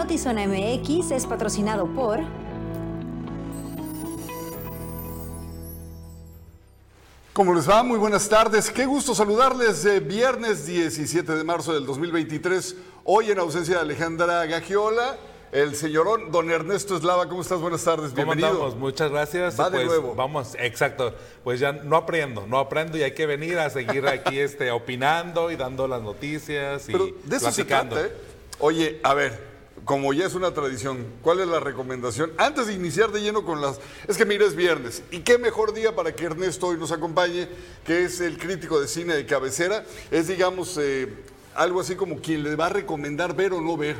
Notizona MX es patrocinado por... ¿Cómo les va? Muy buenas tardes. Qué gusto saludarles. Eh, viernes 17 de marzo del 2023. Hoy en ausencia de Alejandra Gagiola, el señorón don Ernesto Eslava. ¿Cómo estás? Buenas tardes. ¿Cómo Bienvenido. andamos? Muchas gracias. Va de Pues, nuevo. Vamos, exacto. Pues ya no aprendo, no aprendo y hay que venir a seguir aquí este, opinando y dando las noticias y Pero de eso se trata, ¿eh? Oye, a ver, como ya es una tradición, ¿cuál es la recomendación? Antes de iniciar de lleno con las... Es que mira, es viernes. Y qué mejor día para que Ernesto hoy nos acompañe, que es el crítico de cine de cabecera. Es, digamos, eh, algo así como quien le va a recomendar ver o no ver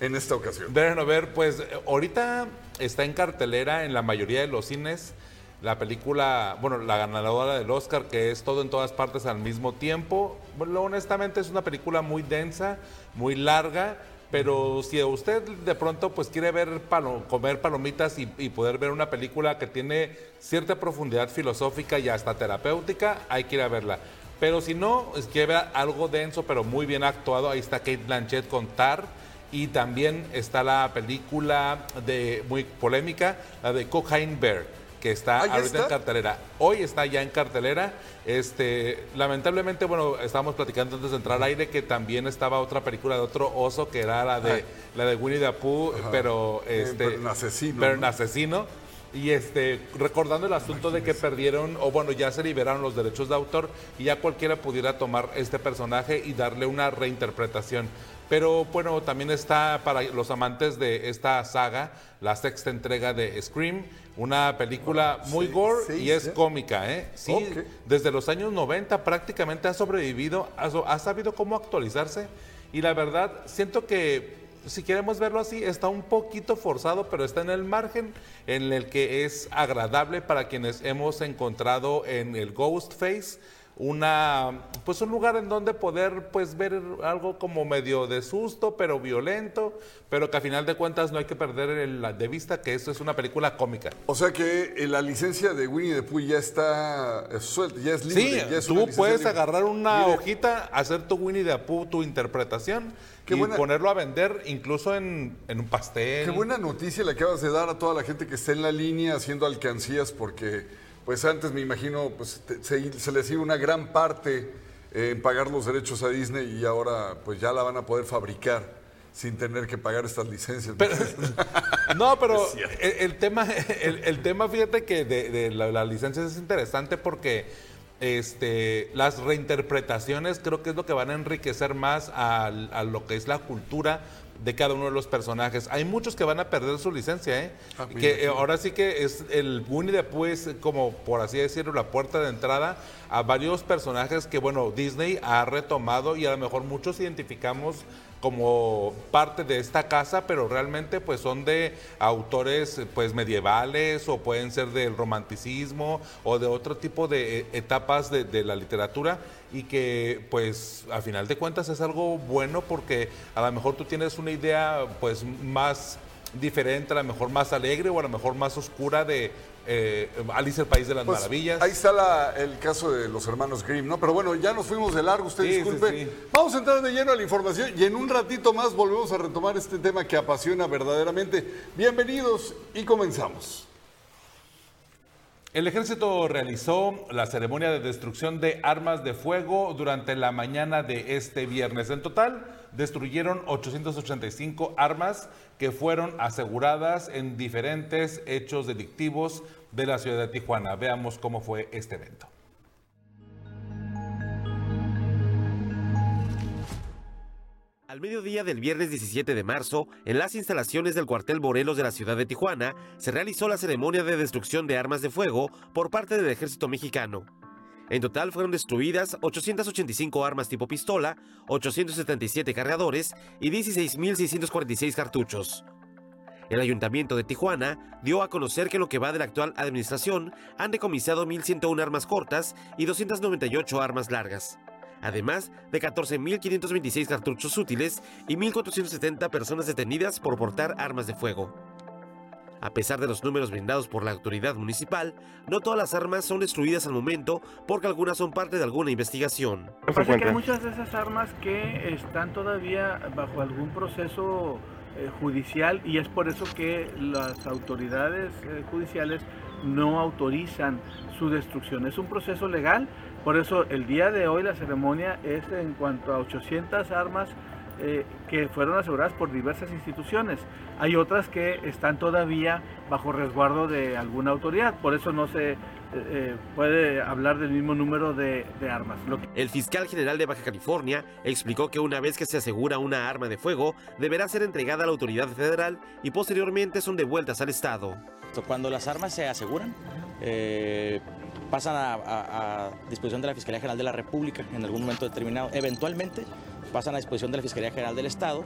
en esta ocasión. Ver, no ver, pues ahorita está en cartelera en la mayoría de los cines la película, bueno, la ganadora del Oscar, que es todo en todas partes al mismo tiempo. Bueno, honestamente es una película muy densa, muy larga, pero si usted de pronto pues quiere ver comer palomitas y, poder ver una película que tiene cierta profundidad filosófica y hasta terapéutica, hay que ir a verla. Pero si no, es que ver algo denso pero muy bien actuado, ahí está Kate Blanchett con Tar. Y también está la película de muy polémica, la de Cocaine que está Ah, ¿ya ahorita en cartelera. Hoy está ya en cartelera. Este, lamentablemente, bueno, estábamos platicando antes de entrar al aire que también estaba otra película de otro oso que era la de la de Winnie the Pooh, pero este pero en asesino, pero en ¿no? asesino. Y este, recordando el asunto de que perdieron, o bueno, ya se liberaron los derechos de autor y ya cualquiera pudiera tomar este personaje y darle una reinterpretación. Pero bueno, también está para los amantes de esta saga, la sexta entrega de Scream, una película muy sí, gore sí, y es sí. cómica, ¿eh? Sí, Ok. desde los años 90 prácticamente ha sobrevivido, ha, ha sabido cómo actualizarse y la verdad siento que si queremos verlo así está un poquito forzado, pero está en el margen en el que es agradable para quienes hemos encontrado en el Ghostface una pues un lugar en donde poder pues ver algo como medio de susto pero violento pero que a final de cuentas no hay que perder el- de vista que esto es una película cómica O sea que eh, la licencia de Winnie the Pooh ya está eh, suelta, ya es libre. Sí, ya es tú puedes libre. agarrar una Mire, hojita, hacer tu Winnie the Pooh, tu interpretación Qué y buena- ponerlo a vender incluso en, en un pastel. Qué buena noticia le acabas de dar a toda la gente que está en la línea haciendo alcancías, porque pues antes me imagino pues te- se, se les iba una gran parte eh, en pagar los derechos a Disney y ahora pues ya la van a poder fabricar sin tener que pagar estas licencias. Pero- no, pero el, el tema, el, el tema, fíjate que de, de la, las licencias es interesante porque este, las reinterpretaciones creo que es lo que van a enriquecer más a, lo que es la cultura de cada uno de los personajes. Hay muchos que van a perder su licencia, ¿eh? Ah, que eh, ahora sí que es el Winnie the Pooh es como, por así decirlo, la puerta de entrada a varios personajes que, bueno, Disney ha retomado y a lo mejor muchos identificamos como parte de esta casa, pero realmente pues son de autores pues medievales o pueden ser del romanticismo o de otro tipo de eh, etapas de, de la literatura y que pues a final de cuentas es algo bueno porque a lo mejor tú tienes una idea pues más diferente, a lo mejor más alegre o a lo mejor más oscura de eh, Alice el País de las Pues, Maravillas. Ahí está la- el caso de los hermanos Grimm, ¿no? Pero bueno, ya nos fuimos de largo, usted Sí, sí, disculpe. sí. Vamos a entrar de lleno a la información y en un ratito más volvemos a retomar este tema que apasiona verdaderamente. Bienvenidos y comenzamos. El ejército realizó la ceremonia de destrucción de armas de fuego durante la mañana de este viernes. En total, destruyeron 885 armas que fueron aseguradas en diferentes hechos delictivos de la ciudad de Tijuana. Veamos cómo fue este evento. Al mediodía del viernes 17 de marzo, en las instalaciones del cuartel Morelos de la ciudad de Tijuana, se realizó la ceremonia de destrucción de armas de fuego por parte del ejército mexicano. En total fueron destruidas 885 armas tipo pistola, 877 cargadores y 16.646 cartuchos. El ayuntamiento de Tijuana dio a conocer que lo que va de la actual administración han decomisado 1.101 armas cortas y 298 armas largas además de 14.526 cartuchos útiles y 1.470 personas detenidas por portar armas de fuego. A pesar de los números brindados por la autoridad municipal, no todas las armas son destruidas al momento porque algunas son parte de alguna investigación. Pasa es que hay muchas de esas armas que están todavía bajo algún proceso eh, judicial y es por eso que las autoridades eh, judiciales no autorizan su destrucción. Es un proceso legal, por eso el día de hoy la ceremonia es en cuanto a 800 armas eh, que fueron aseguradas por diversas instituciones. Hay otras que están todavía bajo resguardo de alguna autoridad, por eso no se eh, puede hablar del mismo número de, armas. El fiscal general de Baja California explicó que una vez que se asegura una arma de fuego, deberá ser entregada a la autoridad federal y posteriormente son devueltas al Estado. Cuando las armas se aseguran, eh, pasan a, disposición de la Fiscalía General de la República en algún momento determinado. Eventualmente pasan a disposición de la Fiscalía General del Estado.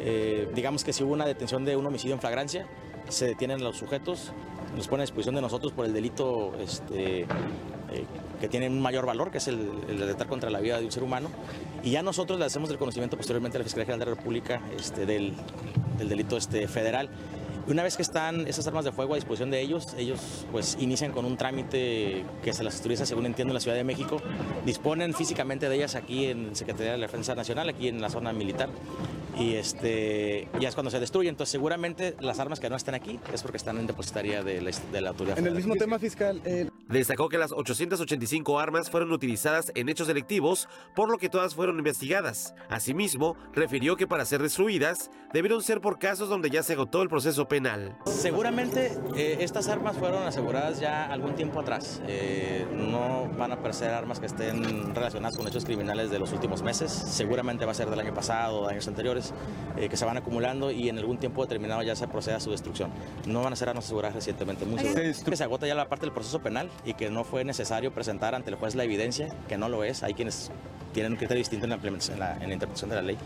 Eh, digamos que si hubo una detención de un homicidio en flagrancia, se detienen los sujetos, nos ponen a disposición de nosotros por el delito este, eh, que tiene un mayor valor, que es el, de estar contra la vida de un ser humano, y ya nosotros le hacemos el conocimiento posteriormente a la Fiscalía General de la República este, del, del delito este, federal una vez que están esas armas de fuego a disposición de ellos, ellos pues inician con un trámite que se las autoriza, según entiendo, en la Ciudad de México. Disponen físicamente de ellas aquí en Secretaría de la Defensa Nacional, aquí en la zona militar. Y este, ya es cuando se destruyen. Entonces, seguramente las armas que no están aquí es porque están en depositaría de la, de la autoridad. En el mismo tema fiscal. Eh, Destacó que las 885 armas fueron utilizadas en hechos delictivos, por lo que todas fueron investigadas. Asimismo, refirió que para ser destruidas debieron ser por casos donde ya se agotó el proceso penal. Seguramente eh, estas armas fueron aseguradas ya algún tiempo atrás. Eh, no van a aparecer armas que estén relacionadas con hechos criminales de los últimos meses. Seguramente va a ser del año pasado, de años anteriores, eh, que se van acumulando y en algún tiempo determinado ya se procede a su destrucción. No van a ser aseguradas recientemente. Muchas que se agota ya la parte del proceso penal y que no fue necesario presentar ante el juez la evidencia, que no lo es. Hay quienes tienen un criterio distinto en la, en la, interpretación de la ley.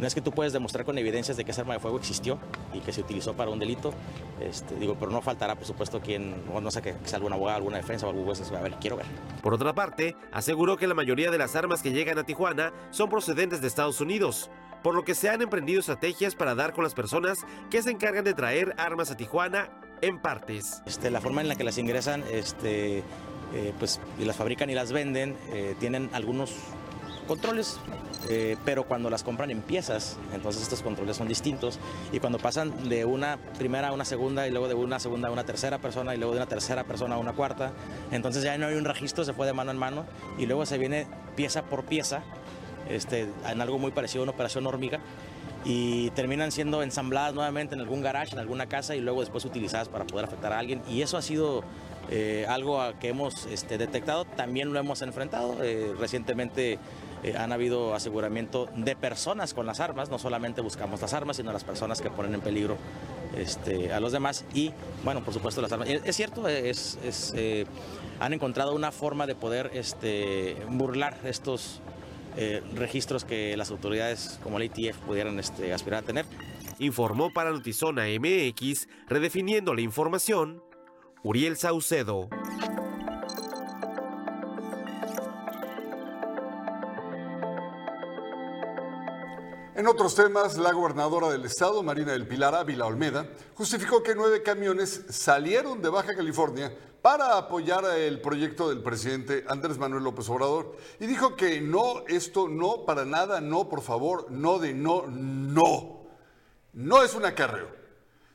No es que tú puedes demostrar con evidencias de que esa arma de fuego existió y que se utilizó para un delito, este, digo, pero no faltará, por supuesto, quien, o no sé, que sea algún abogado, alguna defensa o algún juez, a ver, quiero ver. Por otra parte, aseguró que la mayoría de las armas que llegan a Tijuana son procedentes de Estados Unidos, por lo que se han emprendido estrategias para dar con las personas que se encargan de traer armas a Tijuana en partes. Este, la forma en la que las ingresan, este, eh, pues, y las fabrican y las venden, eh, tienen algunos controles, eh, pero cuando las compran en piezas, entonces estos controles son distintos. Y cuando pasan de una primera a una segunda, y luego de una segunda a una tercera persona, y luego de una tercera persona a una cuarta, entonces ya no hay un registro, se fue de mano en mano, y luego se viene pieza por pieza, este, en algo muy parecido a una operación hormiga y terminan siendo ensambladas nuevamente en algún garage, en alguna casa y luego después utilizadas para poder afectar a alguien. Y eso ha sido eh, algo que hemos este, detectado, también lo hemos enfrentado. Eh, recientemente eh, han habido aseguramiento de personas con las armas, no solamente buscamos las armas, sino las personas que ponen en peligro este, a los demás. Y bueno, por supuesto las armas. Es, cierto, es, han encontrado una forma de poder este, burlar estos eh, registros que las autoridades como la ITF pudieran este, aspirar a tener. Informó para Notizona MX, redefiniendo la información, Uriel Saucedo. En otros temas, la gobernadora del estado, Marina del Pilar Ávila Olmeda, justificó que nueve camiones salieron de Baja California para apoyar el proyecto del presidente Andrés Manuel López Obrador y dijo que no, esto no, para nada, no, por favor, no de no, no. No es un acarreo,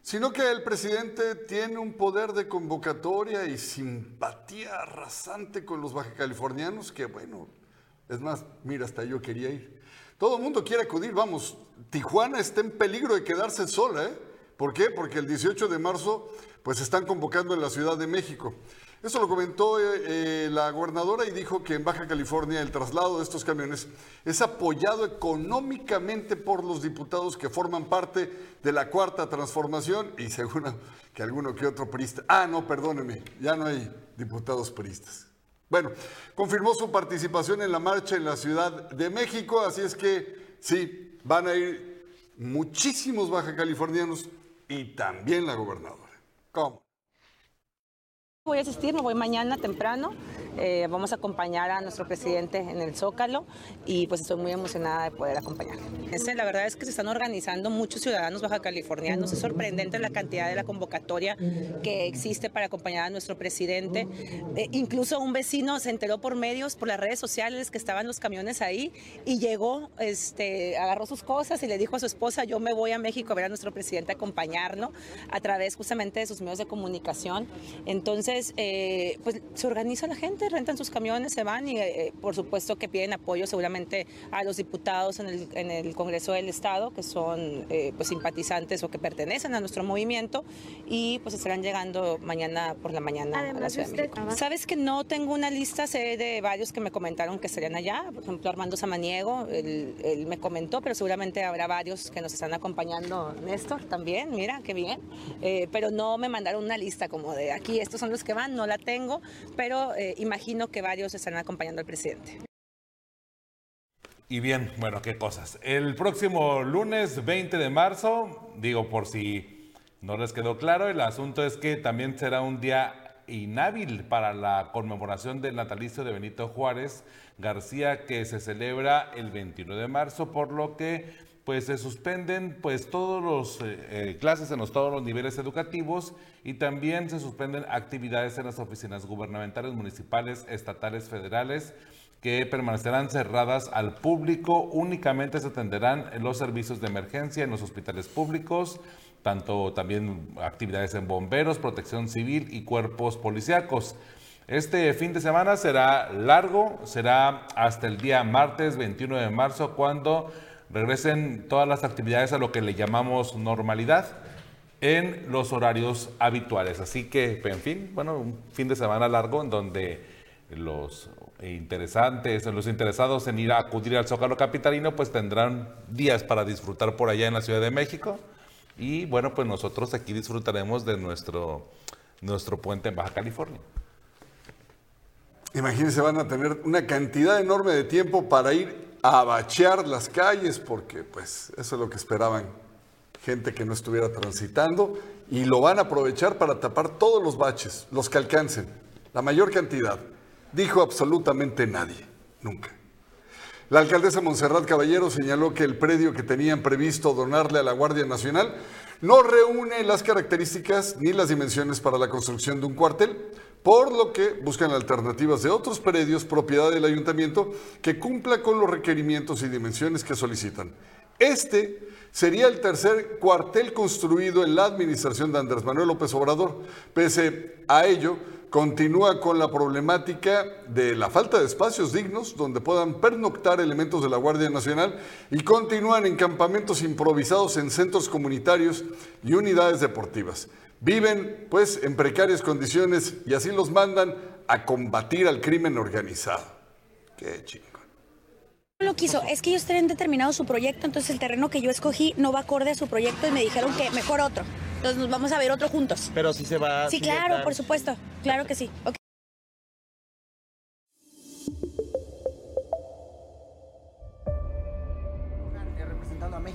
sino que el presidente tiene un poder de convocatoria y simpatía arrasante con los bajacalifornianos que, bueno, es más, mira, hasta yo quería ir. Todo el mundo quiere acudir, vamos, Tijuana está en peligro de quedarse sola, ¿eh? ¿Por qué? Porque el 18 de marzo pues están convocando en la Ciudad de México. Eso lo comentó eh, eh, la gobernadora y dijo que en Baja California el traslado de estos camiones es apoyado económicamente por los diputados que forman parte de la cuarta transformación y seguro que alguno que otro priista. Ah, no, perdóneme, ya no hay diputados priistas. Bueno, confirmó su participación en la marcha en la Ciudad de México, así es que sí, van a ir muchísimos baja californianos y también la gobernadora. ¿Cómo? Voy a asistir, me voy mañana temprano Eh, vamos a acompañar a nuestro presidente en el Zócalo y pues estoy muy emocionada de poder acompañarle. Este, la verdad es que se están organizando muchos ciudadanos baja californianos. Es sorprendente la cantidad de la convocatoria que existe para acompañar a nuestro presidente. Eh, incluso un vecino se enteró por medios, por las redes sociales que estaban los camiones ahí y llegó, este, agarró sus cosas y le dijo a su esposa, yo me voy a México a ver a nuestro presidente, a acompañarlo a través justamente de sus medios de comunicación. Entonces, eh, pues se organiza la gente, rentan sus camiones, se van y eh, por supuesto que piden apoyo seguramente a los diputados en el, en el Congreso del Estado, que son eh, pues simpatizantes o que pertenecen a nuestro movimiento y pues estarán llegando mañana por la mañana a la Ciudad de México. Sabes que no tengo una lista, sé de varios que me comentaron que estarían allá, por ejemplo Armando Samaniego, él, él me comentó, pero seguramente habrá varios que nos están acompañando, Néstor también, mira, qué bien, eh, pero no me mandaron una lista como de aquí, estos son los que van, no la tengo, pero eh, imagino que varios estarán acompañando al presidente. Y bien, bueno, qué cosas. El próximo lunes 20 de marzo, digo por si no les quedó claro, el asunto es que también será un día inhábil para la conmemoración del natalicio de Benito Juárez García que se celebra el 21 de marzo, por lo que pues se suspenden pues todos los eh, eh, clases en los, todos los niveles educativos y también se suspenden actividades en las oficinas gubernamentales, municipales, estatales, federales que permanecerán cerradas al público, únicamente se atenderán en los servicios de emergencia en los hospitales públicos, tanto también actividades en bomberos, protección civil y cuerpos policíacos. Este fin de semana será largo, será hasta el día martes 21 de marzo cuando regresen todas las actividades a lo que le llamamos normalidad en los horarios habituales. Así que, en fin, bueno, un fin de semana largo en donde los interesantes, los interesados en ir a acudir al Zócalo Capitalino, pues tendrán días para disfrutar por allá en la Ciudad de México. Y bueno, pues nosotros aquí disfrutaremos de nuestro, nuestro puente en Baja California. Imagínense, van a tener una cantidad enorme de tiempo para ir a bachear las calles, porque pues eso es lo que esperaban gente que no estuviera transitando, y lo van a aprovechar para tapar todos los baches, los que alcancen, la mayor cantidad. Dijo absolutamente nadie, nunca. La alcaldesa Montserrat Caballero señaló que el predio que tenían previsto donarle a la Guardia Nacional no reúne las características ni las dimensiones para la construcción de un cuartel, por lo que buscan alternativas de otros predios propiedad del ayuntamiento que cumpla con los requerimientos y dimensiones que solicitan. Este sería el tercer cuartel construido en la administración de Andrés Manuel López Obrador. Pese a ello, continúa con la problemática de la falta de espacios dignos donde puedan pernoctar elementos de la Guardia Nacional y continúan en campamentos improvisados en centros comunitarios y unidades deportivas. Viven pues en precarias condiciones y así los mandan a combatir al crimen organizado. Qué chico. lo quiso, es que ellos tienen determinado su proyecto, entonces el terreno que yo escogí no va acorde a su proyecto y me dijeron que mejor otro. Entonces nos vamos a ver otro juntos. Pero si se va. Sí, claro, por supuesto. Claro que sí.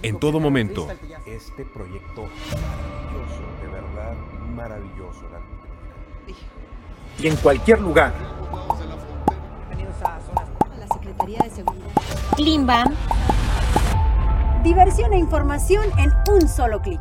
En todo momento. Este proyecto maravilloso, de verdad maravilloso. Y en cualquier lugar. La Secretaría de Seguridad. Klimbam. Diversión e información en un solo clic.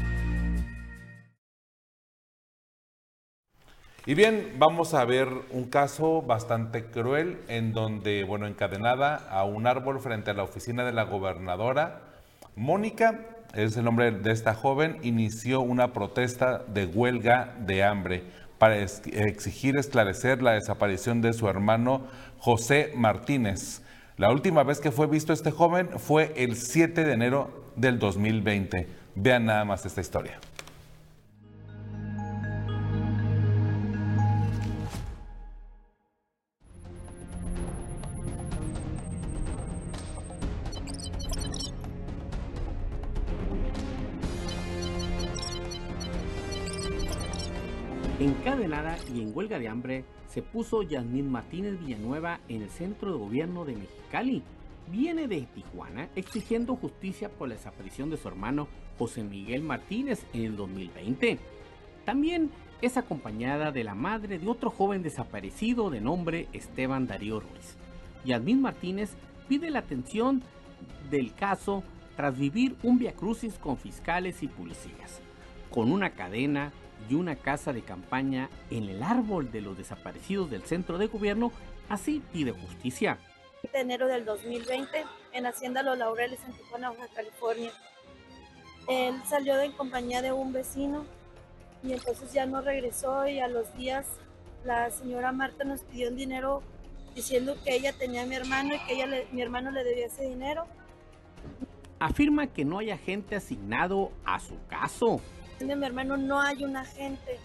Y bien, vamos a ver un caso bastante cruel en donde, bueno, encadenada a un árbol frente a la oficina de la gobernadora, Mónica, es el nombre de esta joven, inició una protesta de huelga de hambre para exigir esclarecer la desaparición de su hermano José Martínez. La última vez que fue visto este joven fue el 7 de enero del 2020. Vean nada más esta historia. Encadenada y en huelga de hambre se puso Yasmín Martínez Villanueva en el centro de gobierno de Mexicali. Viene de Tijuana exigiendo justicia por la desaparición de su hermano José Miguel Martínez en el 2020. También es acompañada de la madre de otro joven desaparecido de nombre Esteban Darío Ruiz. Yasmín Martínez pide la atención del caso tras vivir un viacrucis con fiscales y policías, con una cadena y una casa de campaña en el árbol de los desaparecidos del centro de gobierno, así pide justicia. De enero del 2020 en Hacienda Los Laureles en Tijuana, Baja California. Él salió en compañía de un vecino y entonces ya no regresó y a los días la señora Marta nos pidió un dinero diciendo que ella tenía a mi hermano y que ella mi hermano le debía ese dinero. Afirma que no hay agente asignado a su caso. De mi hermano no hay un agente.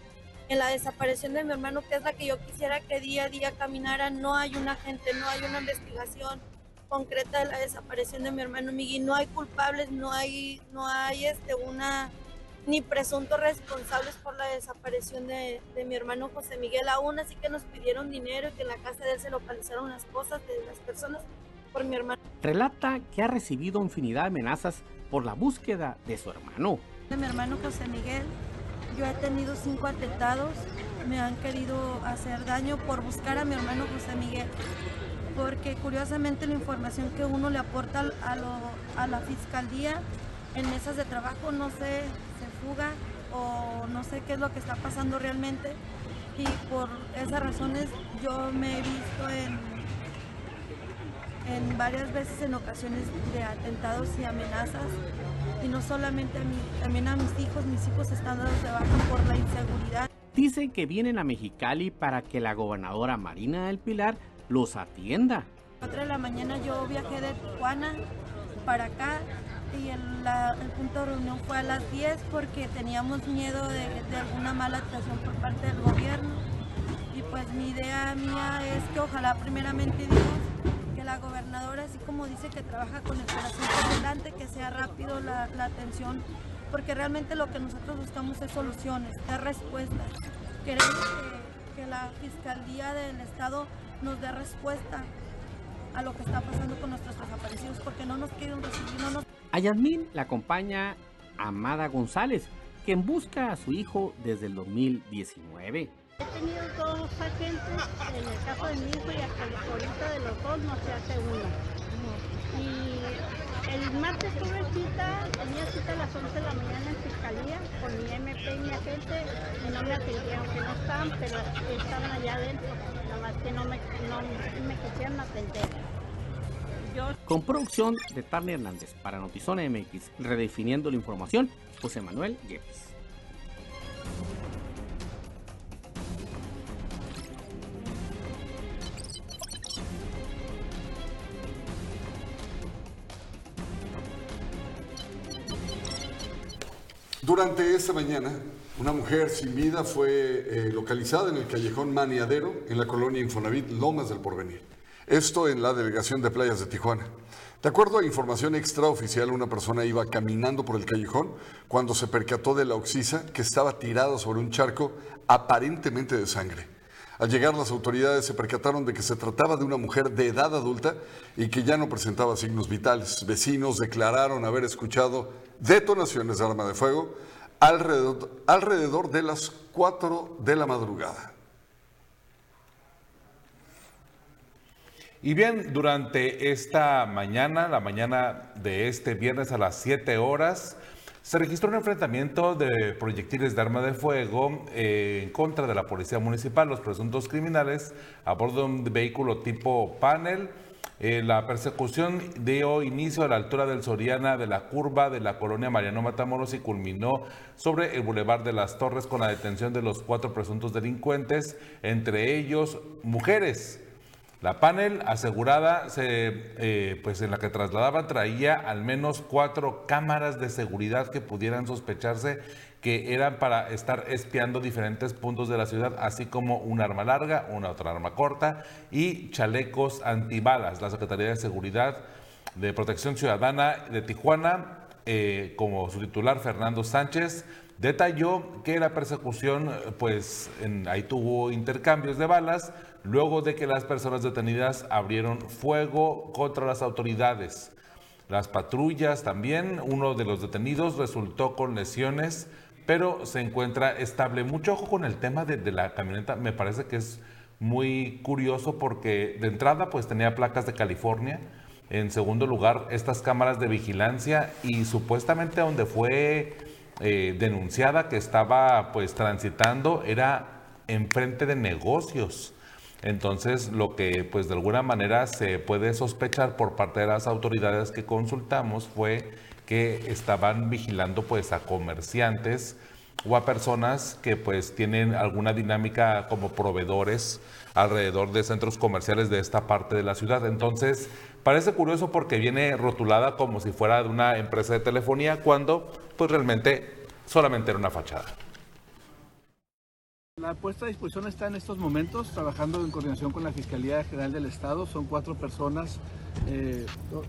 En la desaparición de mi hermano, que es la que yo quisiera que día a día caminara, no hay un agente, no hay una investigación concreta de la desaparición de mi hermano Miguel. No hay culpables, no hay, no hay este, una ni presuntos responsables por la desaparición de, de, mi hermano José Miguel. Aún así que nos pidieron dinero y que en la casa de él se localizaron las cosas de las personas por mi hermano. Relata que ha recibido infinidad de amenazas por la búsqueda de su hermano. De mi hermano José Miguel, yo he tenido cinco atentados. Me han querido hacer daño por buscar a mi hermano José Miguel. Porque curiosamente la información que uno le aporta a, la fiscalía en mesas de trabajo no sé fuga o no sé qué es lo que está pasando realmente y por esas razones yo me he visto en, en varias veces en ocasiones de atentados y amenazas y no solamente a mí, también a mis hijos, mis hijos están dados de baja por la inseguridad. Dicen que vienen a Mexicali para que la gobernadora Marina del Pilar los atienda. A 4 de la mañana yo viajé de Tijuana para acá y el, punto de reunión fue a las 10 porque teníamos miedo de, alguna mala actuación por parte del gobierno. Y pues mi idea mía es que ojalá primeramente Dios la gobernadora, así como dice que trabaja con el corazón por que sea rápido la, atención, porque realmente lo que nosotros buscamos es soluciones, es respuestas. Queremos que, que la Fiscalía del Estado nos dé respuesta a lo que está pasando con nuestros desaparecidos porque no nos quieren recibir. No nos... A Yasmín la acompaña Amada González, quien busca a su hijo desde el 2019. He tenido dos agentes, en el caso de mi hijo y hasta ahorita de los dos no se hace uno. Y el martes tuve cita, tenía cita a las 11 de la mañana en fiscalía con mi MP y mi agente y no me atendieron, que no estaban, pero estaban allá adentro, nada más que no me, no me quisieron atender. Con producción de Tarny Hernández para Notizona MX, redefiniendo la información, José Manuel Yepes. Durante esta mañana, una mujer sin vida fue eh, localizada en el callejón Maniadero, en la colonia Infonavit Lomas del Porvenir. Esto en la delegación de playas de Tijuana. De acuerdo a información extraoficial, una persona iba caminando por el callejón cuando se percató de la oxisa que estaba tirada sobre un charco aparentemente de sangre. Al llegar las autoridades se percataron de que se trataba de una mujer de edad adulta y que ya no presentaba signos vitales. Vecinos declararon haber escuchado detonaciones de arma de fuego alrededor, alrededor de las 4 de la madrugada. Y bien, durante esta mañana, la mañana de este viernes a las 7 horas, se registró un enfrentamiento de proyectiles de arma de fuego eh, en contra de la policía municipal. Los presuntos criminales a bordo de un vehículo tipo panel eh, la persecución dio inicio a la altura del Soriana de la curva de la colonia Mariano Matamoros y culminó sobre el Boulevard de las Torres con la detención de los cuatro presuntos delincuentes, entre ellos mujeres. La panel asegurada, eh, pues en la que trasladaban, traía al menos cuatro cámaras de seguridad que pudieran sospecharse que eran para estar espiando diferentes puntos de la ciudad, así como un arma larga, una otra arma corta y chalecos antibalas. La Secretaría de Seguridad de Protección Ciudadana de Tijuana, eh, como su titular Fernando Sánchez, Detalló que la persecución, pues ahí tuvo intercambios de balas, luego de que las personas detenidas abrieron fuego contra las autoridades. Las patrullas también, uno de los detenidos resultó con lesiones, pero se encuentra estable. Mucho ojo con el tema de, la camioneta, me parece que es muy curioso porque de entrada pues tenía placas de California, en segundo lugar estas cámaras de vigilancia y supuestamente donde fue eh, denunciada que estaba pues transitando era enfrente de negocios. Entonces, lo que pues de alguna manera se puede sospechar por parte de las autoridades que consultamos fue que estaban vigilando pues a comerciantes o a personas que pues tienen alguna dinámica como proveedores alrededor de centros comerciales de esta parte de la ciudad. Entonces, parece curioso porque viene rotulada como si fuera de una empresa de telefonía cuando pues realmente solamente era una fachada. La puesta a disposición está en estos momentos trabajando en coordinación con la Fiscalía General del Estado. Son cuatro personas, eh,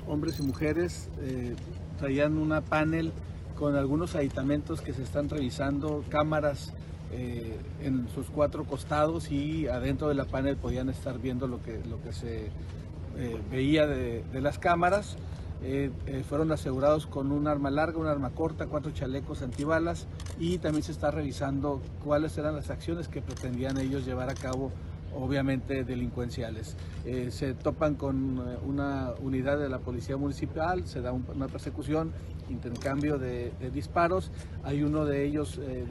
hombres y mujeres. eh, traían una panel con algunos aditamentos que se están revisando, cámaras eh, en sus cuatro costados y adentro de la panel podían estar viendo lo que, lo que se eh, veía de, las cámaras. Eh, fueron asegurados con un arma larga, un arma corta, cuatro chalecos antibalas y también se está revisando cuáles eran las acciones que pretendían ellos llevar a cabo, obviamente delincuenciales. Eh, se topan con eh, una unidad de la Policía Municipal, se da un- una persecución, intercambio de, disparos. Hay uno de ellos, eh,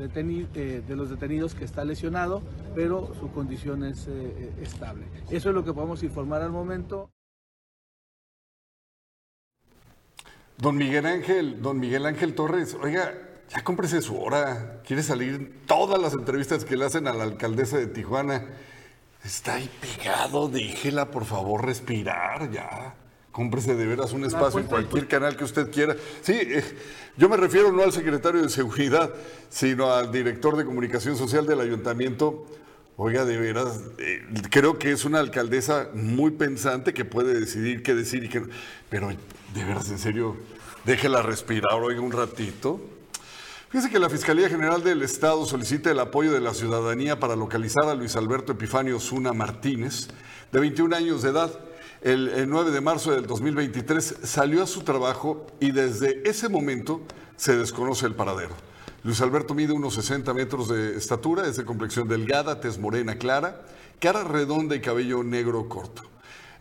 de los detenidos, que está lesionado, pero su condición es estable. Eso es lo que podemos informar al momento. Don Miguel Ángel, don Miguel Ángel Torres, oiga, ya cómprese su hora. Quiere salir todas las entrevistas que le hacen a la alcaldesa de Tijuana. Está ahí pegado, déjela por favor respirar ya. Cómprese de veras un espacio en cualquier canal que usted quiera. Sí, eh, yo me refiero no al secretario de Seguridad, sino al director de Comunicación Social del Ayuntamiento. Oiga, de veras, eh, creo que es una alcaldesa muy pensante que puede decidir qué decir y qué no. Pero de veras, en serio, déjela respirar, oiga, un ratito. Fíjese que la Fiscalía General del Estado solicita el apoyo de la ciudadanía para localizar a Luis Alberto Epifanio Zuna Martínez, de 21 años de edad. El, el 9 de marzo del 2023 salió a su trabajo y desde ese momento se desconoce el paradero. Luis Alberto mide unos 60 metros de estatura, es de complexión delgada, tez morena clara, cara redonda y cabello negro corto.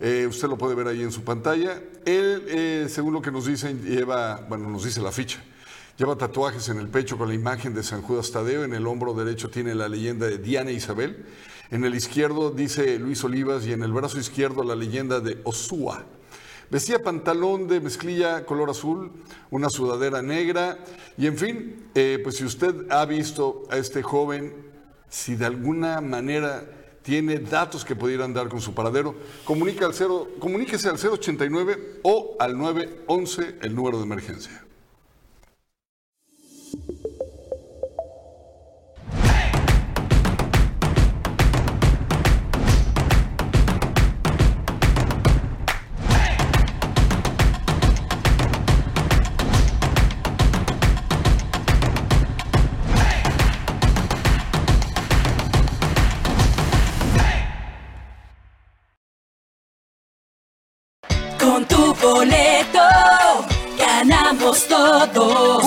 Eh, usted lo puede ver ahí en su pantalla. Él, eh, según lo que nos dicen, lleva, bueno, nos dice la ficha. Lleva tatuajes en el pecho con la imagen de San Judas Tadeo. En el hombro derecho tiene la leyenda de Diana Isabel. En el izquierdo dice Luis Olivas y en el brazo izquierdo la leyenda de Osúa. Vestía pantalón de mezclilla color azul, una sudadera negra y en fin, eh, pues si usted ha visto a este joven, si de alguna manera tiene datos que pudieran dar con su paradero, comunica al cero, comuníquese al 089 o al 911, el número de emergencia.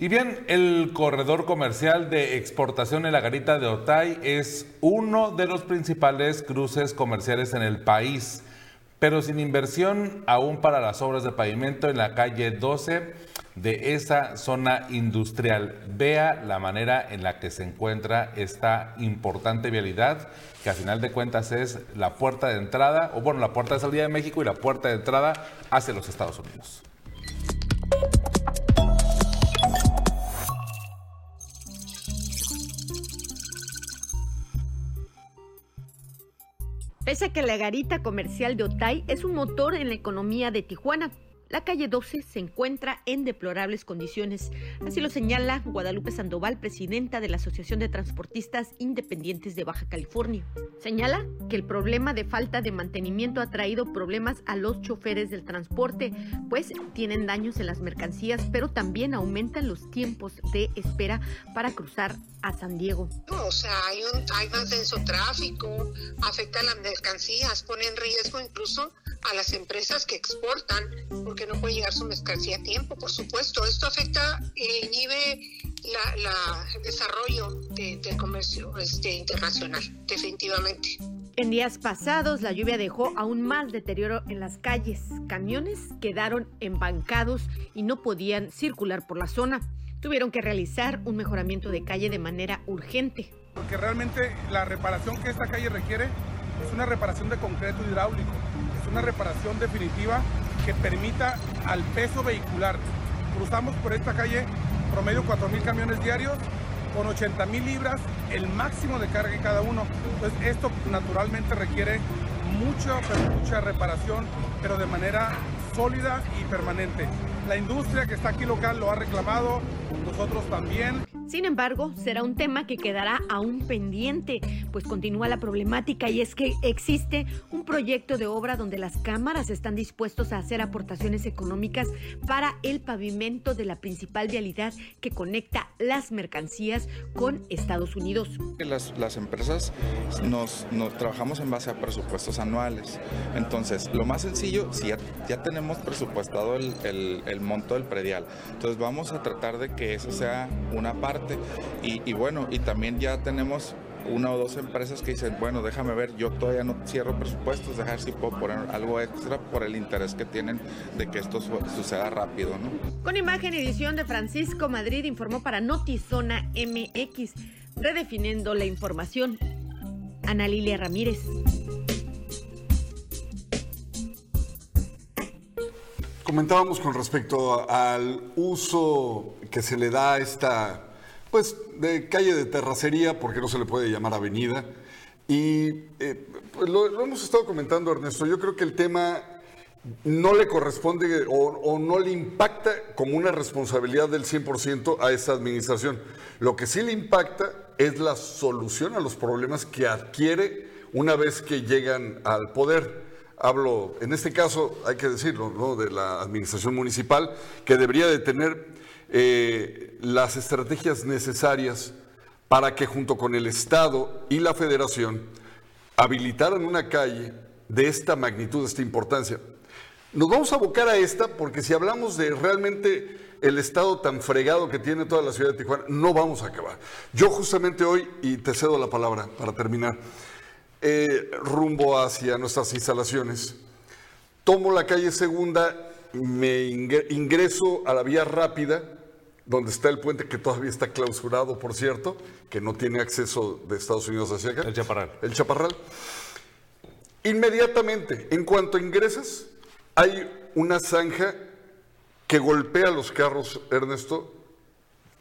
Y bien, el corredor comercial de exportación en la garita de Otay es uno de los principales cruces comerciales en el país, pero sin inversión aún para las obras de pavimento en la calle 12 de esa zona industrial. Vea la manera en la que se encuentra esta importante vialidad, que a final de cuentas es la puerta de entrada, o bueno, la puerta de salida de México y la puerta de entrada hacia los Estados Unidos. Pese a que la garita comercial de Otay es un motor en la economía de Tijuana, la calle 12 se encuentra en deplorables condiciones. Así lo señala Guadalupe Sandoval, presidenta de la Asociación de Transportistas Independientes de Baja California. Señala que el problema de falta de mantenimiento ha traído problemas a los choferes del transporte, pues tienen daños en las mercancías, pero también aumentan los tiempos de espera para cruzar a San Diego. O sea, hay, un, hay más denso tráfico, afecta a las mercancías, pone en riesgo incluso a las empresas que exportan porque no puede llegar su mercancía a tiempo, por supuesto. Esto afecta, e inhibe la, el desarrollo del comercio este, internacional, definitivamente. En días pasados, la lluvia dejó aún más deterioro en las calles. Camiones quedaron embancados y no podían circular por la zona. Tuvieron que realizar un mejoramiento de calle de manera urgente. Porque realmente la reparación que esta calle requiere es una reparación de concreto hidráulico, es una reparación definitiva que permita al peso vehicular. Cruzamos por esta calle promedio 4.000 camiones diarios con 80.000 libras, el máximo de carga cada uno. Entonces esto naturalmente requiere mucha, mucha reparación, pero de manera sólida y permanente. La industria que está aquí local lo ha reclamado, nosotros también. Sin embargo, será un tema que quedará aún pendiente, pues continúa la problemática y es que existe un proyecto de obra donde las cámaras están dispuestos a hacer aportaciones económicas para el pavimento de la principal vialidad que conecta las mercancías con Estados Unidos. Las, las empresas nos, nos, trabajamos en base a presupuestos anuales. Entonces, lo más sencillo, si ya, ya tenemos presupuestado el, el, monto del predial, entonces vamos a tratar de que eso sea una parte y, y, bueno, y también ya tenemos una o dos empresas que dicen, bueno, déjame ver, yo todavía no cierro presupuestos, dejar si puedo poner algo extra por el interés que tienen de que esto su suceda rápido, ¿no? Con imagen y edición de Francisco Madrid informó para Notizona MX, redefiniendo la información. Ana Lilia Ramírez. Comentábamos con respecto al uso que se le da a esta pues de calle de terracería, porque no se le puede llamar avenida. Y eh, pues lo, hemos estado comentando, Ernesto. Yo creo que el tema no le corresponde o, no le impacta como una responsabilidad del 100% a esa administración. Lo que sí le impacta es la solución a los problemas que adquiere una vez que llegan al poder. Hablo, en este caso, hay que decirlo, ¿no? de la administración municipal, que debería de tener eh, las estrategias necesarias para que junto con el Estado y la Federación habilitaran una calle de esta magnitud, de esta importancia. Nos vamos a abocar a esta porque si hablamos de realmente el estado tan fregado que tiene toda la ciudad de Tijuana, no vamos a acabar. Yo justamente hoy, y te cedo la palabra para terminar, eh, rumbo hacia nuestras instalaciones, tomo la calle segunda, me ingreso a la vía rápida, donde está el puente que todavía está clausurado, por cierto, que no tiene acceso de Estados Unidos hacia acá. El Chaparral. El Chaparral. Inmediatamente, en cuanto ingresas, hay una zanja que golpea los carros, Ernesto.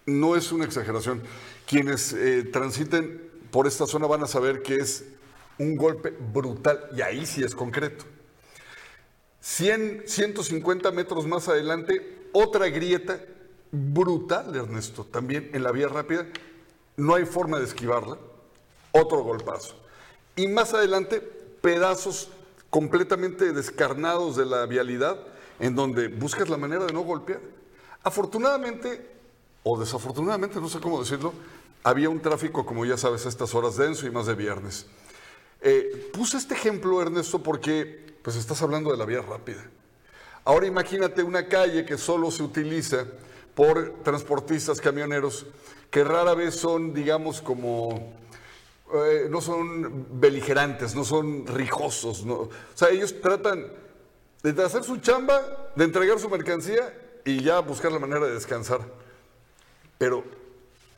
No es una exageración. Quienes eh, transiten por esta zona van a saber que es un golpe brutal y ahí sí es concreto. 100, 150 metros más adelante, otra grieta brutal, Ernesto, también en la vía rápida. No hay forma de esquivarla. Otro golpazo. Y más adelante, pedazos completamente descarnados de la vialidad en donde buscas la manera de no golpear. Afortunadamente, o desafortunadamente, no sé cómo decirlo, había un tráfico, como ya sabes, a estas horas denso y más de viernes. Eh, puse este ejemplo, Ernesto, porque pues estás hablando de la vía rápida. Ahora imagínate una calle que solo se utiliza por transportistas camioneros que rara vez son, digamos, como, eh, no son beligerantes, no son rijosos. No. O sea, ellos tratan de hacer su chamba, de entregar su mercancía y ya buscar la manera de descansar. Pero,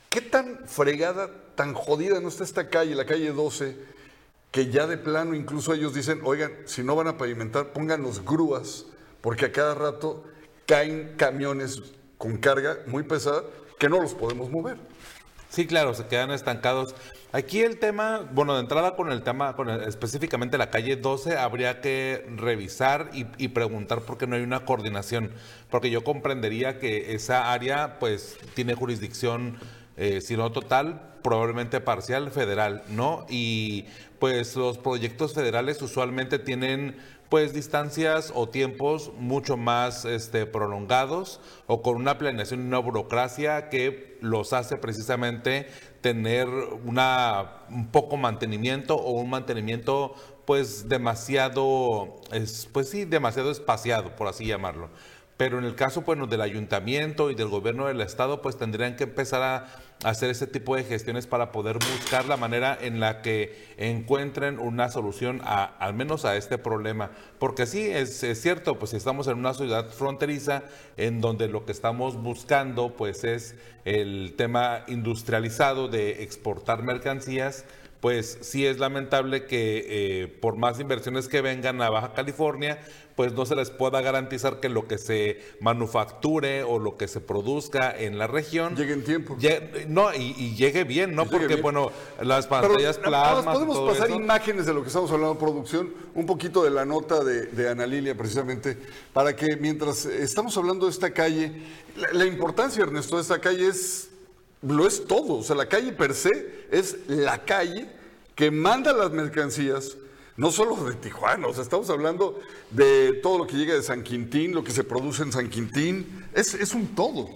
¿qué tan fregada, tan jodida no está esta calle, la calle 12, que ya de plano incluso ellos dicen, oigan, si no van a pavimentar, pónganos grúas, porque a cada rato caen camiones con carga muy pesada que no los podemos mover. Sí, claro, se quedan estancados. Aquí el tema, bueno, de entrada con el tema, con el- específicamente la calle 12, habría que revisar y, preguntar por qué no hay una coordinación, porque yo comprendería que esa área, pues, tiene jurisdicción, eh, si no total, probablemente parcial, federal, ¿no? Y pues los proyectos federales usualmente tienen pues distancias o tiempos mucho más este, prolongados o con una planeación y una burocracia que los hace precisamente tener una, un poco mantenimiento o un mantenimiento pues demasiado, es, pues sí, demasiado espaciado, por así llamarlo. Pero en el caso bueno, del ayuntamiento y del gobierno del estado, pues tendrían que empezar a hacer ese tipo de gestiones para poder buscar la manera en la que encuentren una solución a, al menos a este problema. Porque sí, es, es cierto, pues estamos en una ciudad fronteriza en donde lo que estamos buscando pues es el tema industrializado de exportar mercancías pues sí es lamentable que eh, por más inversiones que vengan a Baja California, pues no se les pueda garantizar que lo que se manufacture o lo que se produzca en la región llegue en tiempo. no, y, y llegue bien, ¿no? Y Porque, bien. bueno, las Pero pantallas plasmas. y podemos todo pasar eso. imágenes de lo que estamos hablando producción, un poquito de la nota de, de Ana Lilia precisamente, para que mientras estamos hablando de esta calle, la, la importancia, Ernesto, de esta calle es, lo es todo, o sea, la calle per se es la calle que manda las mercancías, no solo de Tijuana, o sea, estamos hablando de todo lo que llega de San Quintín, lo que se produce en San Quintín, es, es un todo.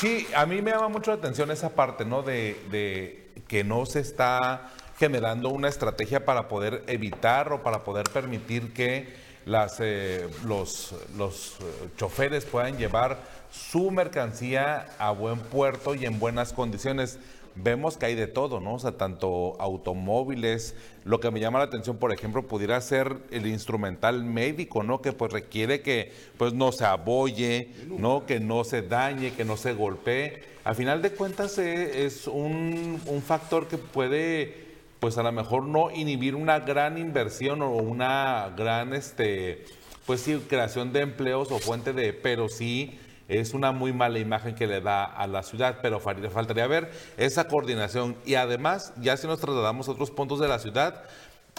Sí, a mí me llama mucho la atención esa parte, ¿no? De, de que no se está generando una estrategia para poder evitar o para poder permitir que las, eh, los, los eh, choferes puedan llevar su mercancía a buen puerto y en buenas condiciones. Vemos que hay de todo, ¿no? O sea, tanto automóviles, lo que me llama la atención, por ejemplo, pudiera ser el instrumental médico, ¿no? Que pues requiere que pues no se abolle, ¿no? Que no se dañe, que no se golpee. A final de cuentas eh, es un, un factor que puede, pues a lo mejor no inhibir una gran inversión o una gran, este, pues sí, creación de empleos o fuente de, pero sí es una muy mala imagen que le da a la ciudad, pero fal- faltaría ver esa coordinación. Y además, ya si nos trasladamos a otros puntos de la ciudad,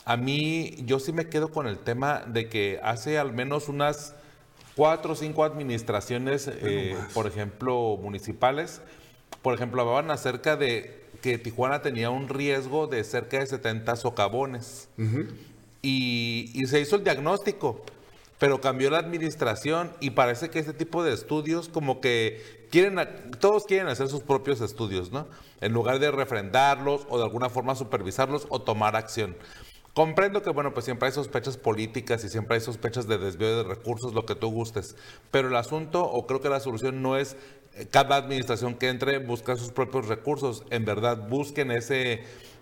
a mí yo sí me quedo con el tema de que hace al menos unas cuatro o cinco administraciones, eh, por ejemplo, municipales, por ejemplo, hablaban acerca de que Tijuana tenía un riesgo de cerca de 70 socavones. Y, y se hizo el diagnóstico, pero cambió la administración y parece que este tipo de estudios como que quieren, todos quieren hacer sus propios estudios, ¿no? En lugar de refrendarlos o de alguna forma supervisarlos o tomar acción. Comprendo que, bueno, pues siempre hay sospechas políticas y siempre hay sospechas de desvío de recursos, lo que tú gustes, pero el asunto, o creo que la solución no es cada administración que entre buscar sus propios recursos, en verdad busquen ese,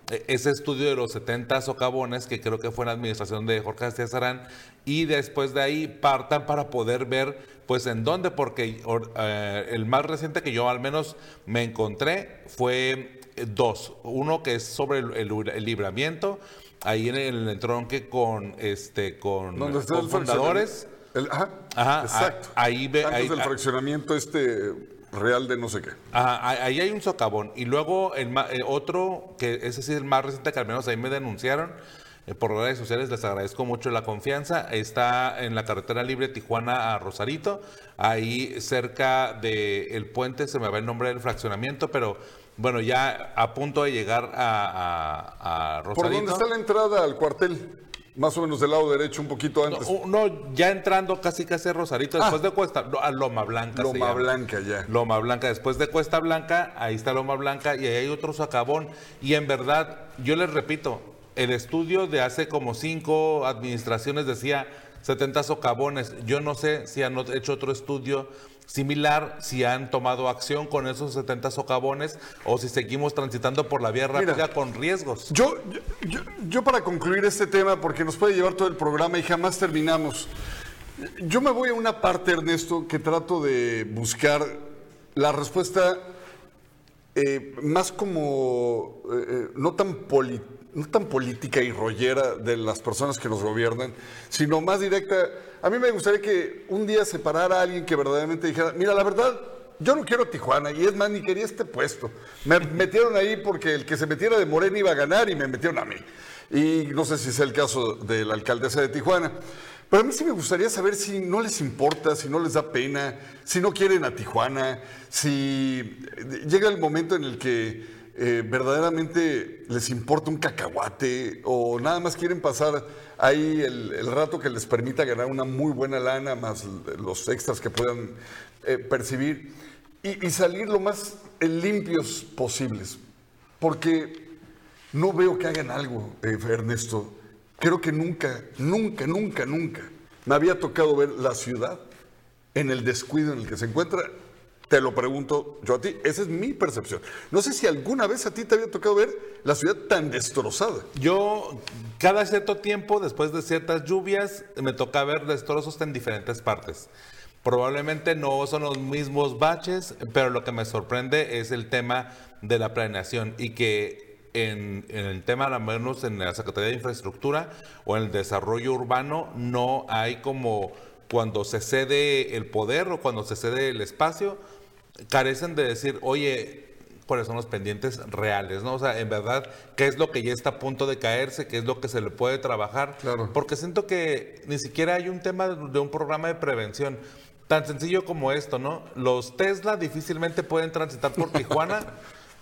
eh, ese estudio de los 70 socavones, que creo que fue en la administración de Jorge Castilla Sarán, y después de ahí partan para poder ver, pues, en dónde, porque or- eh, el más reciente que yo al menos me encontré fue eh, dos. Uno que es sobre el, el- el libramiento, ahí en el entronque con, este, con, ¿Dónde está con el fundadores. El- ajá, Ajá, exacto. ahí ve- Antes ahí- del fraccionamiento este real de no sé qué. Ajá, ahí- ahí hay un socavón. Y luego el eh, otro, que ese sí es el más reciente, que al menos ahí me denunciaron eh, por redes sociales, les agradezco mucho la confianza. Está en la carretera libre Tijuana a Rosarito, ahí cerca del puente, se me va el nombre del fraccionamiento, pero bueno, ya a punto de llegar a, a- a ¿Por Rosarito. dónde está la entrada al cuartel? Más o menos del lado derecho, un poquito antes. No, no, ya entrando casi casi a Rosarito, después de Cuesta, no, a Loma Blanca. Ah. Loma. Blanca, ya. Loma Blanca, después de Cuesta Blanca, ahí está Loma Blanca y ahí hay otro socavón. Y en verdad, yo les repito, el estudio de hace como cinco administraciones decía 70 socavones. Yo no sé si han hecho otro estudio similar, si han tomado acción con esos 70 socavones o si seguimos transitando por la vía Mira, rápida con riesgos. Yo, yo, yo- para concluir este tema, porque nos puede llevar todo el programa y jamás terminamos, yo me voy a una parte, Ernesto, que trato de buscar la respuesta eh, más como, eh, eh, no, tan poli- no tan política y rollera de las personas que nos gobiernan, sino más directa. A mí me gustaría que un día se parara alguien que verdaderamente dijera, mira, la verdad, yo no quiero Tijuana y es más, ni quería este puesto. Me metieron ahí porque el que se metiera de Morena iba a ganar y me metieron a mí. Y no sé si es el caso de la alcaldesa de Tijuana. Pero a mí sí me gustaría saber si no les importa, si no les da pena, si no quieren a Tijuana, si llega el momento en el que eh, verdaderamente les importa un cacahuate o nada más quieren pasar ahí el, rato que les permita ganar una muy buena lana más los extras que puedan eh, percibir y, salir lo más eh, limpios posibles. Porque no veo que hagan algo, Ernesto. Creo que nunca, nunca, nunca, nunca me había tocado ver la ciudad en el descuido en el que se encuentra. Te lo pregunto yo a ti, esa es mi percepción. No sé si alguna vez a ti te había tocado ver la ciudad tan destrozada. Yo, cada cierto tiempo, después de ciertas lluvias, me toca ver destrozos en diferentes partes. Probablemente no son los mismos baches, pero lo que me sorprende es el tema de la planeación y que en, en el tema, al menos en la Secretaría de Infraestructura o en el desarrollo urbano, no hay como cuando se cede el poder o cuando se cede el espacio, carecen de decir, oye, cuáles son los pendientes reales, ¿no? O sea, en verdad, qué es lo que ya está a punto de caerse, qué es lo que se le puede trabajar. Porque siento que ni siquiera hay un tema de, de un programa de prevención. Tan sencillo como esto, ¿no? Los Tesla difícilmente pueden transitar por Tijuana,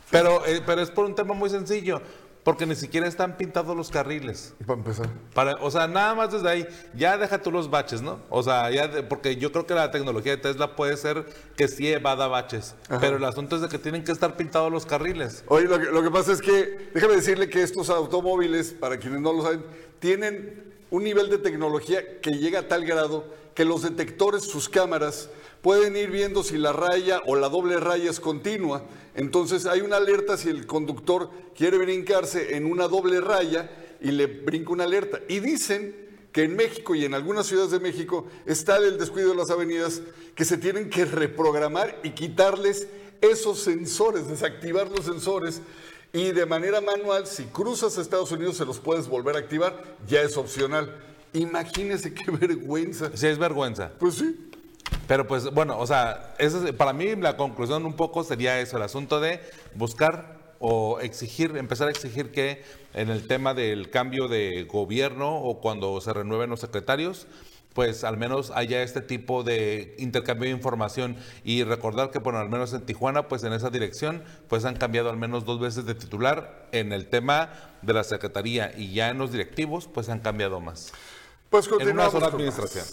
pero, eh, pero es por un tema muy sencillo. Porque ni siquiera están pintados los carriles. Para empezar. Para, o sea, nada más desde ahí, ya deja tú los baches, ¿no? O sea, ya, de- porque yo creo que la tecnología de Tesla puede ser que sí evada baches. Ajá. Pero el asunto es de que tienen que estar pintados los carriles. Oye, lo que, lo que pasa es que, déjame decirle que estos automóviles, para quienes no lo saben, tienen un nivel de tecnología que llega a tal grado que los detectores, sus cámaras, pueden ir viendo si la raya o la doble raya es continua. Entonces hay una alerta si el conductor quiere brincarse en una doble raya y le brinca una alerta. Y dicen que en México y en algunas ciudades de México está el descuido de las avenidas que se tienen que reprogramar y quitarles esos sensores, desactivar los sensores y de manera manual, si cruzas a Estados Unidos se los puedes volver a activar, ya es opcional. Imagínese qué vergüenza. Sí, es vergüenza. Pues sí. Pero pues bueno, o sea, esa es- para mí la conclusión un poco sería eso, el asunto de buscar o exigir, empezar a exigir que en el tema del cambio de gobierno o cuando se renueven los secretarios, pues al menos haya este tipo de intercambio de información y recordar que, bueno, al menos en Tijuana, pues en esa dirección, pues han cambiado al menos dos veces de titular en el tema de la secretaría y ya en los directivos, pues han cambiado más. Pues en una continuamos sola con administración.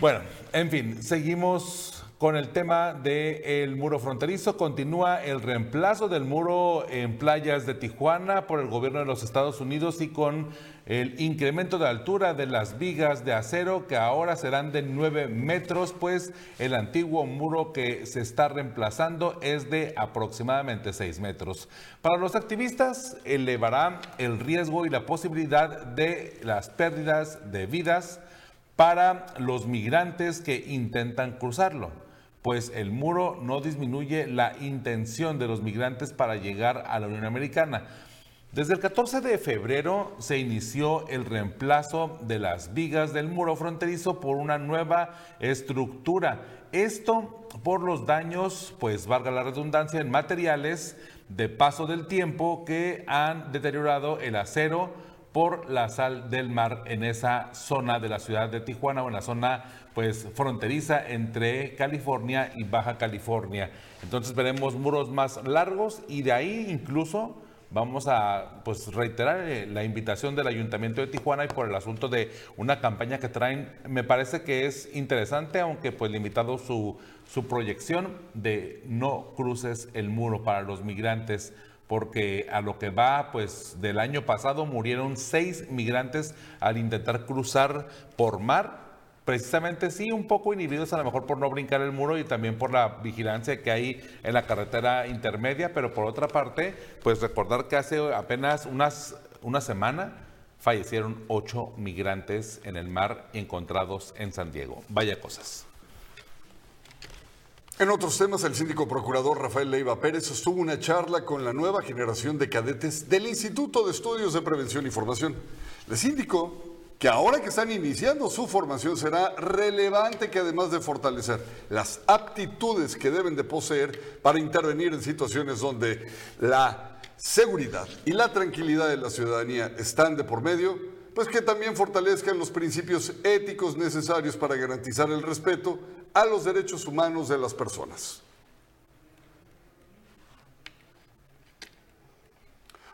Bueno, en fin, seguimos con el tema del muro fronterizo. Continúa el reemplazo del muro en playas de Tijuana por el gobierno de los Estados Unidos y con el incremento de altura de las vigas de acero que ahora serán de 9 metros, pues el antiguo muro que se está reemplazando es de aproximadamente 6 metros. Para los activistas elevará el riesgo y la posibilidad de las pérdidas de vidas para los migrantes que intentan cruzarlo, pues el muro no disminuye la intención de los migrantes para llegar a la Unión Americana. Desde el 14 de febrero se inició el reemplazo de las vigas del muro fronterizo por una nueva estructura. Esto por los daños, pues valga la redundancia, en materiales de paso del tiempo que han deteriorado el acero, por la sal del mar en esa zona de la ciudad de Tijuana o en la zona pues fronteriza entre California y Baja California. Entonces veremos muros más largos y de ahí incluso vamos a pues reiterar eh, la invitación del Ayuntamiento de Tijuana y por el asunto de una campaña que traen, me parece que es interesante, aunque pues limitado su, su proyección de no cruces el muro para los migrantes porque a lo que va, pues del año pasado murieron seis migrantes al intentar cruzar por mar. Precisamente sí, un poco inhibidos a lo mejor por no brincar el muro y también por la vigilancia que hay en la carretera intermedia, pero por otra parte, pues recordar que hace apenas unas, una semana fallecieron ocho migrantes en el mar encontrados en San Diego. Vaya cosas. En otros temas, el síndico procurador Rafael Leiva Pérez sostuvo una charla con la nueva generación de cadetes del Instituto de Estudios de Prevención y Formación. El síndico que ahora que están iniciando su formación será relevante que además de fortalecer las aptitudes que deben de poseer para intervenir en situaciones donde la seguridad y la tranquilidad de la ciudadanía están de por medio, pues que también fortalezcan los principios éticos necesarios para garantizar el respeto a los derechos humanos de las personas.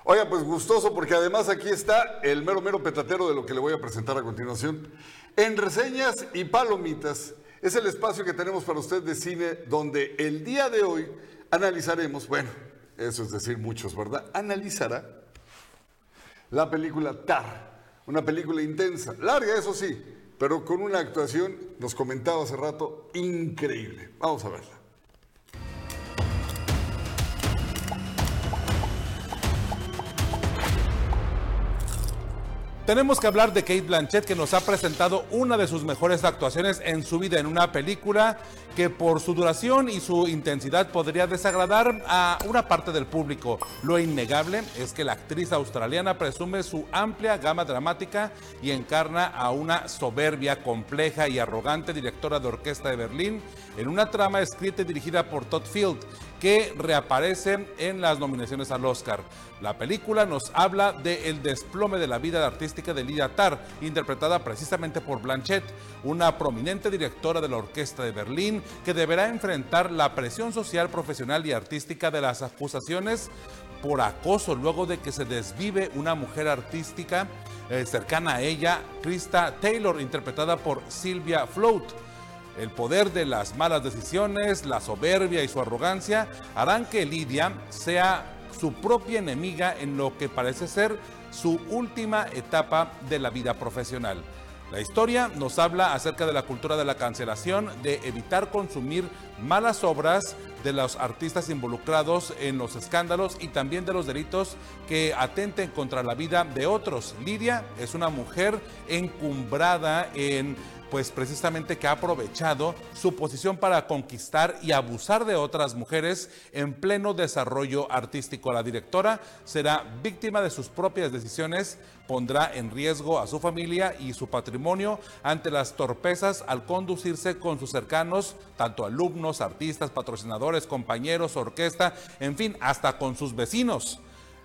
Oiga, pues gustoso porque además aquí está el mero mero petatero de lo que le voy a presentar a continuación. En reseñas y palomitas es el espacio que tenemos para usted de cine donde el día de hoy analizaremos, bueno, eso es decir muchos, ¿verdad? Analizará la película Tar, una película intensa, larga eso sí, pero con una actuación, nos comentaba hace rato, increíble. Vamos a verla. Tenemos que hablar de Kate Blanchett que nos ha presentado una de sus mejores actuaciones en su vida en una película que por su duración y su intensidad podría desagradar a una parte del público. Lo innegable es que la actriz australiana presume su amplia gama dramática y encarna a una soberbia, compleja y arrogante directora de orquesta de Berlín en una trama escrita y dirigida por Todd Field que reaparece en las nominaciones al Oscar. La película nos habla del desplome de la vida artística de Lydia Tarr, interpretada precisamente por Blanchett, una prominente directora de la Orquesta de Berlín que deberá enfrentar la presión social, profesional y artística de las acusaciones por acoso luego de que se desvive una mujer artística eh, cercana a ella, Krista Taylor, interpretada por Sylvia Float. El poder de las malas decisiones, la soberbia y su arrogancia harán que Lidia sea su propia enemiga en lo que parece ser su última etapa de la vida profesional. La historia nos habla acerca de la cultura de la cancelación, de evitar consumir malas obras de los artistas involucrados en los escándalos y también de los delitos que atenten contra la vida de otros. Lidia es una mujer encumbrada en pues precisamente que ha aprovechado su posición para conquistar y abusar de otras mujeres en pleno desarrollo artístico. La directora será víctima de sus propias decisiones, pondrá en riesgo a su familia y su patrimonio ante las torpezas al conducirse con sus cercanos, tanto alumnos, artistas, patrocinadores, compañeros, orquesta, en fin, hasta con sus vecinos.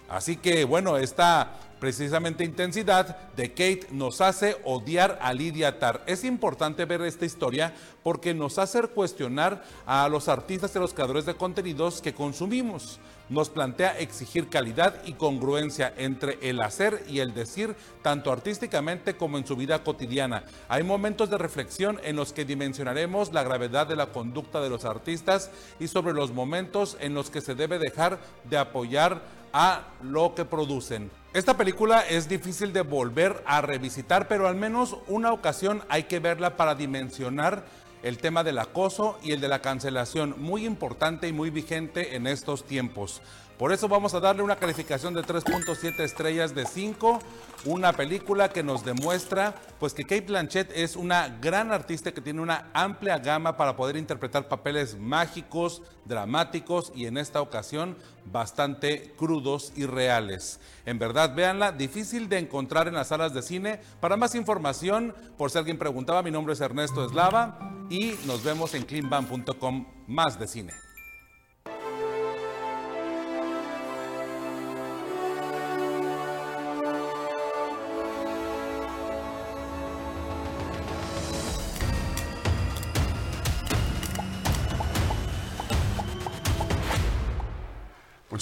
Así que bueno, esta precisamente intensidad de Kate nos hace odiar a Lydia Tarr. Es importante ver esta historia porque nos hace cuestionar a los artistas y los creadores de contenidos que consumimos. Nos plantea exigir calidad y congruencia entre el hacer y el decir, tanto artísticamente como en su vida cotidiana. Hay momentos de reflexión en los que dimensionaremos la gravedad de la conducta de los artistas y sobre los momentos en los que se debe dejar de apoyar a lo que producen. Esta película es difícil de volver a revisitar, pero al menos una ocasión hay que verla para dimensionar el tema del acoso y el de la cancelación, muy importante y muy vigente en estos tiempos. Por eso vamos a darle una calificación de 3.7 estrellas de 5, una película que nos demuestra pues que Kate Blanchett es una gran artista que tiene una amplia gama para poder interpretar papeles mágicos, dramáticos y en esta ocasión bastante crudos y reales. En verdad, véanla, difícil de encontrar en las salas de cine. Para más información, por si alguien preguntaba, mi nombre es Ernesto Eslava y nos vemos en cleanban.com más de cine.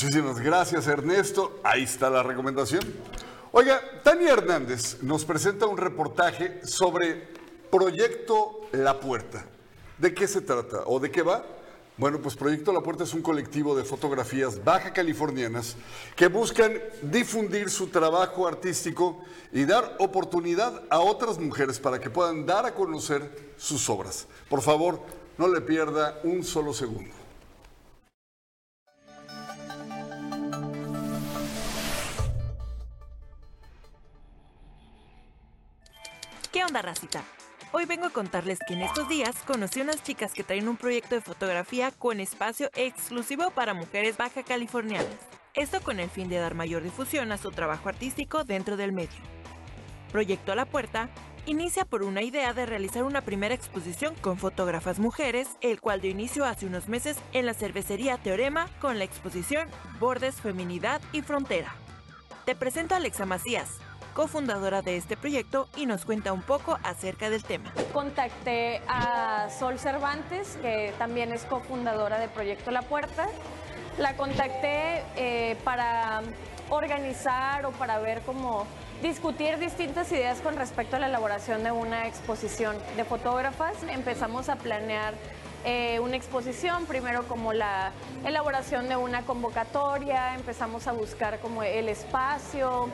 Muchísimas gracias, Ernesto. Ahí está la recomendación. Oiga, Tania Hernández nos presenta un reportaje sobre Proyecto La Puerta. ¿De qué se trata o de qué va? Bueno, pues Proyecto La Puerta es un colectivo de fotografías baja californianas que buscan difundir su trabajo artístico y dar oportunidad a otras mujeres para que puedan dar a conocer sus obras. Por favor, no le pierda un solo segundo. ¿Qué onda, racita? Hoy vengo a contarles que en estos días conocí unas chicas que traen un proyecto de fotografía con espacio exclusivo para mujeres baja californianas. Esto con el fin de dar mayor difusión a su trabajo artístico dentro del medio. Proyecto a la Puerta inicia por una idea de realizar una primera exposición con fotógrafas mujeres, el cual dio inicio hace unos meses en la cervecería Teorema con la exposición Bordes, Feminidad y Frontera. Te presento a Alexa Macías, cofundadora de este proyecto y nos cuenta un poco acerca del tema. Contacté a Sol Cervantes, que también es cofundadora de Proyecto La Puerta. La contacté eh, para organizar o para ver cómo discutir distintas ideas con respecto a la elaboración de una exposición de fotógrafas. Empezamos a planear eh, una exposición, primero como la elaboración de una convocatoria, empezamos a buscar como el espacio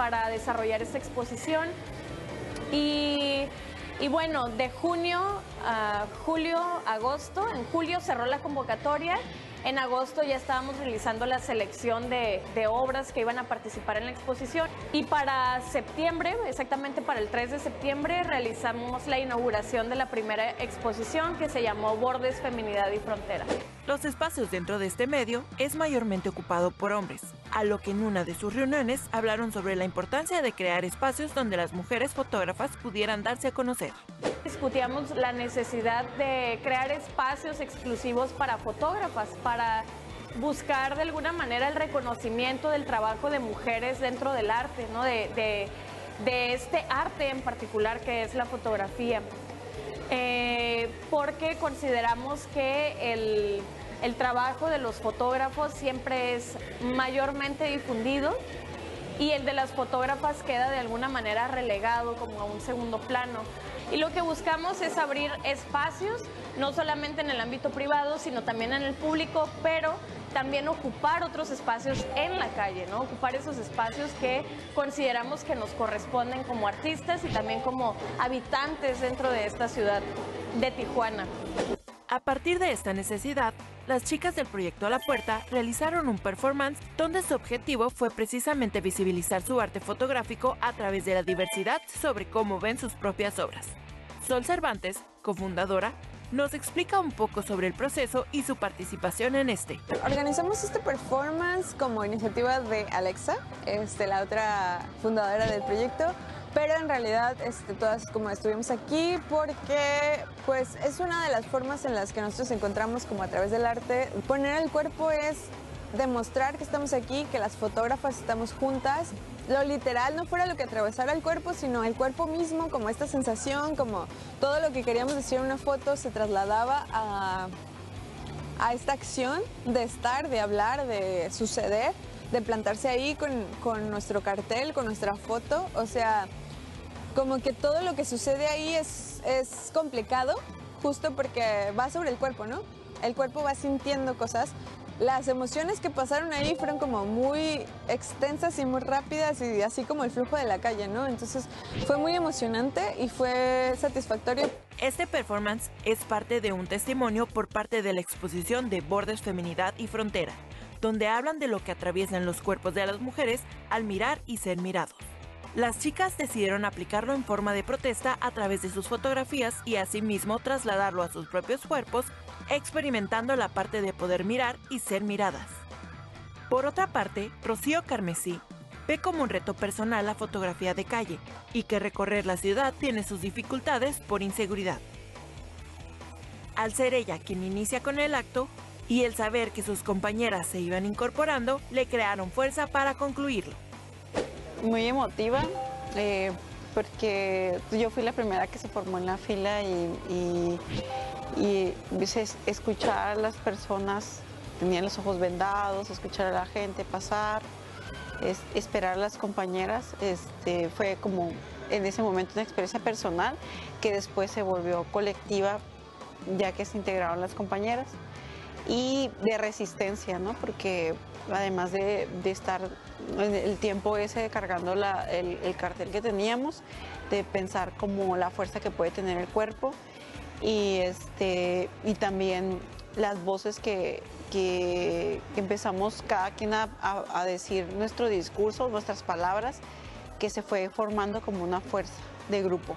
para desarrollar esta exposición. Y, bueno, de junio a julio, agosto, en julio cerró la convocatoria en agosto ya estábamos realizando la selección de, de, obras que iban a participar en la exposición y para septiembre, exactamente para el 3 de septiembre, realizamos la inauguración de la primera exposición que se llamó Bordes, Feminidad y Frontera. Los espacios dentro de este medio es mayormente ocupado por hombres, a lo que en una de sus reuniones hablaron sobre la importancia de crear espacios donde las mujeres fotógrafas pudieran darse a conocer. Discutíamos la necesidad de crear espacios exclusivos para fotógrafas, para buscar de alguna manera el reconocimiento del trabajo de mujeres dentro del arte, ¿no? de, de, de este arte en particular que es la fotografía. Eh, porque consideramos que el, el trabajo de los fotógrafos siempre es mayormente difundido y el de las fotógrafas queda de alguna manera relegado como a un segundo plano. Y lo que buscamos es abrir espacios, no solamente en el ámbito privado, sino también en el público, pero también ocupar otros espacios en la calle. Ocupar esos espacios que consideramos que nos corresponden como artistas y también como habitantes dentro de esta ciudad de Tijuana. A partir de esta necesidad, las chicas del proyecto A la Puerta realizaron un performance donde su objetivo fue precisamente visibilizar su arte fotográfico a través de la diversidad sobre cómo ven sus propias obras. Sol Cervantes, cofundadora, nos explica un poco sobre el proceso y su participación en este. Organizamos este performance como iniciativa de Alexa, este, la otra fundadora del proyecto, pero en realidad este, todas como estuvimos aquí porque pues es una de las formas en las que nosotros encontramos como a través del arte. Poner el cuerpo es demostrar que estamos aquí, que las fotógrafas estamos juntas. Lo literal no fuera lo que atravesara el cuerpo, sino el cuerpo mismo, como esta sensación, como todo lo que queríamos decir en una foto se trasladaba a, a esta acción de estar, de hablar, de suceder, de plantarse ahí con, con nuestro cartel, con nuestra foto. O sea, como que todo lo que sucede ahí es, es complicado, justo porque va sobre el cuerpo, ¿no? El cuerpo va sintiendo cosas, las emociones que pasaron ahí fueron como muy extensas y muy rápidas y así como el flujo de la calle, ¿no? Entonces fue muy emocionante y fue satisfactorio. Este performance es parte de un testimonio por parte de la exposición de Bordes, Feminidad y Frontera, donde hablan de lo que atraviesan los cuerpos de las mujeres al mirar y ser mirados. Las chicas decidieron aplicarlo en forma de protesta a través de sus fotografías y asimismo trasladarlo a sus propios cuerpos, experimentando la parte de poder mirar y ser miradas. Por otra parte, Rocío Carmesí ve como un reto personal la fotografía de calle y que recorrer la ciudad tiene sus dificultades por inseguridad. Al ser ella quien inicia con el acto, y el saber que sus compañeras se iban incorporando, le crearon fuerza para concluirlo muy emotiva eh, porque yo fui la primera que se formó en la fila y, y, y escuchar a las personas, tenían los ojos vendados, escuchar a la gente pasar, es, esperar a las compañeras, este, fue como en ese momento una experiencia personal que después se volvió colectiva ya que se integraron las compañeras y de resistencia, ¿no? Porque además de, de estar el tiempo ese cargando el, cartel que teníamos, de pensar como la fuerza que puede tener el cuerpo y, este, y también las voces que, que empezamos cada quien a, a, a decir nuestro discurso, nuestras palabras, que se fue formando como una fuerza de grupo.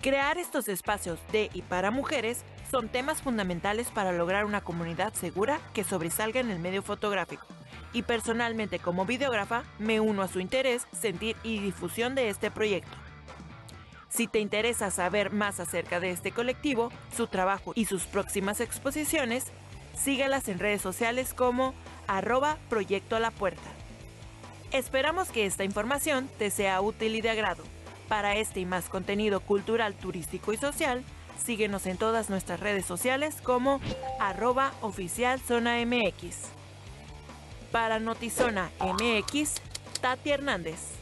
Crear estos espacios de y para mujeres son temas fundamentales para lograr una comunidad segura que sobresalga en el medio fotográfico. Y personalmente como videógrafa me uno a su interés, sentir y difusión de este proyecto. Si te interesa saber más acerca de este colectivo, su trabajo y sus próximas exposiciones, síguelas en redes sociales como arroba Proyecto a la Puerta. Esperamos que esta información te sea útil y de agrado. Para este y más contenido cultural, turístico y social, síguenos en todas nuestras redes sociales como arroba oficial zona MX. Para Notizona MX, Tati Hernández.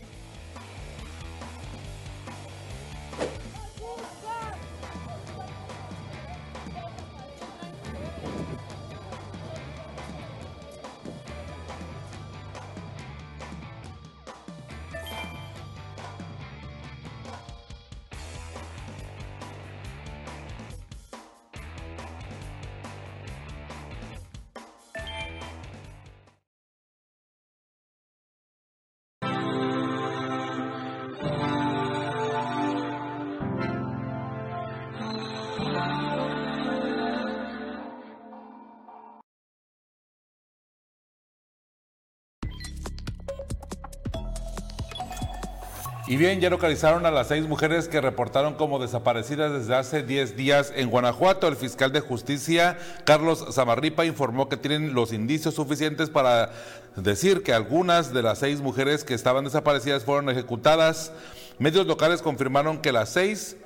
Y bien, ya localizaron a las seis mujeres que reportaron como desaparecidas desde hace 10 días en Guanajuato. El fiscal de justicia, Carlos Zamarripa, informó que tienen los indicios suficientes para decir que algunas de las seis mujeres que estaban desaparecidas fueron ejecutadas. Medios locales confirmaron que las seis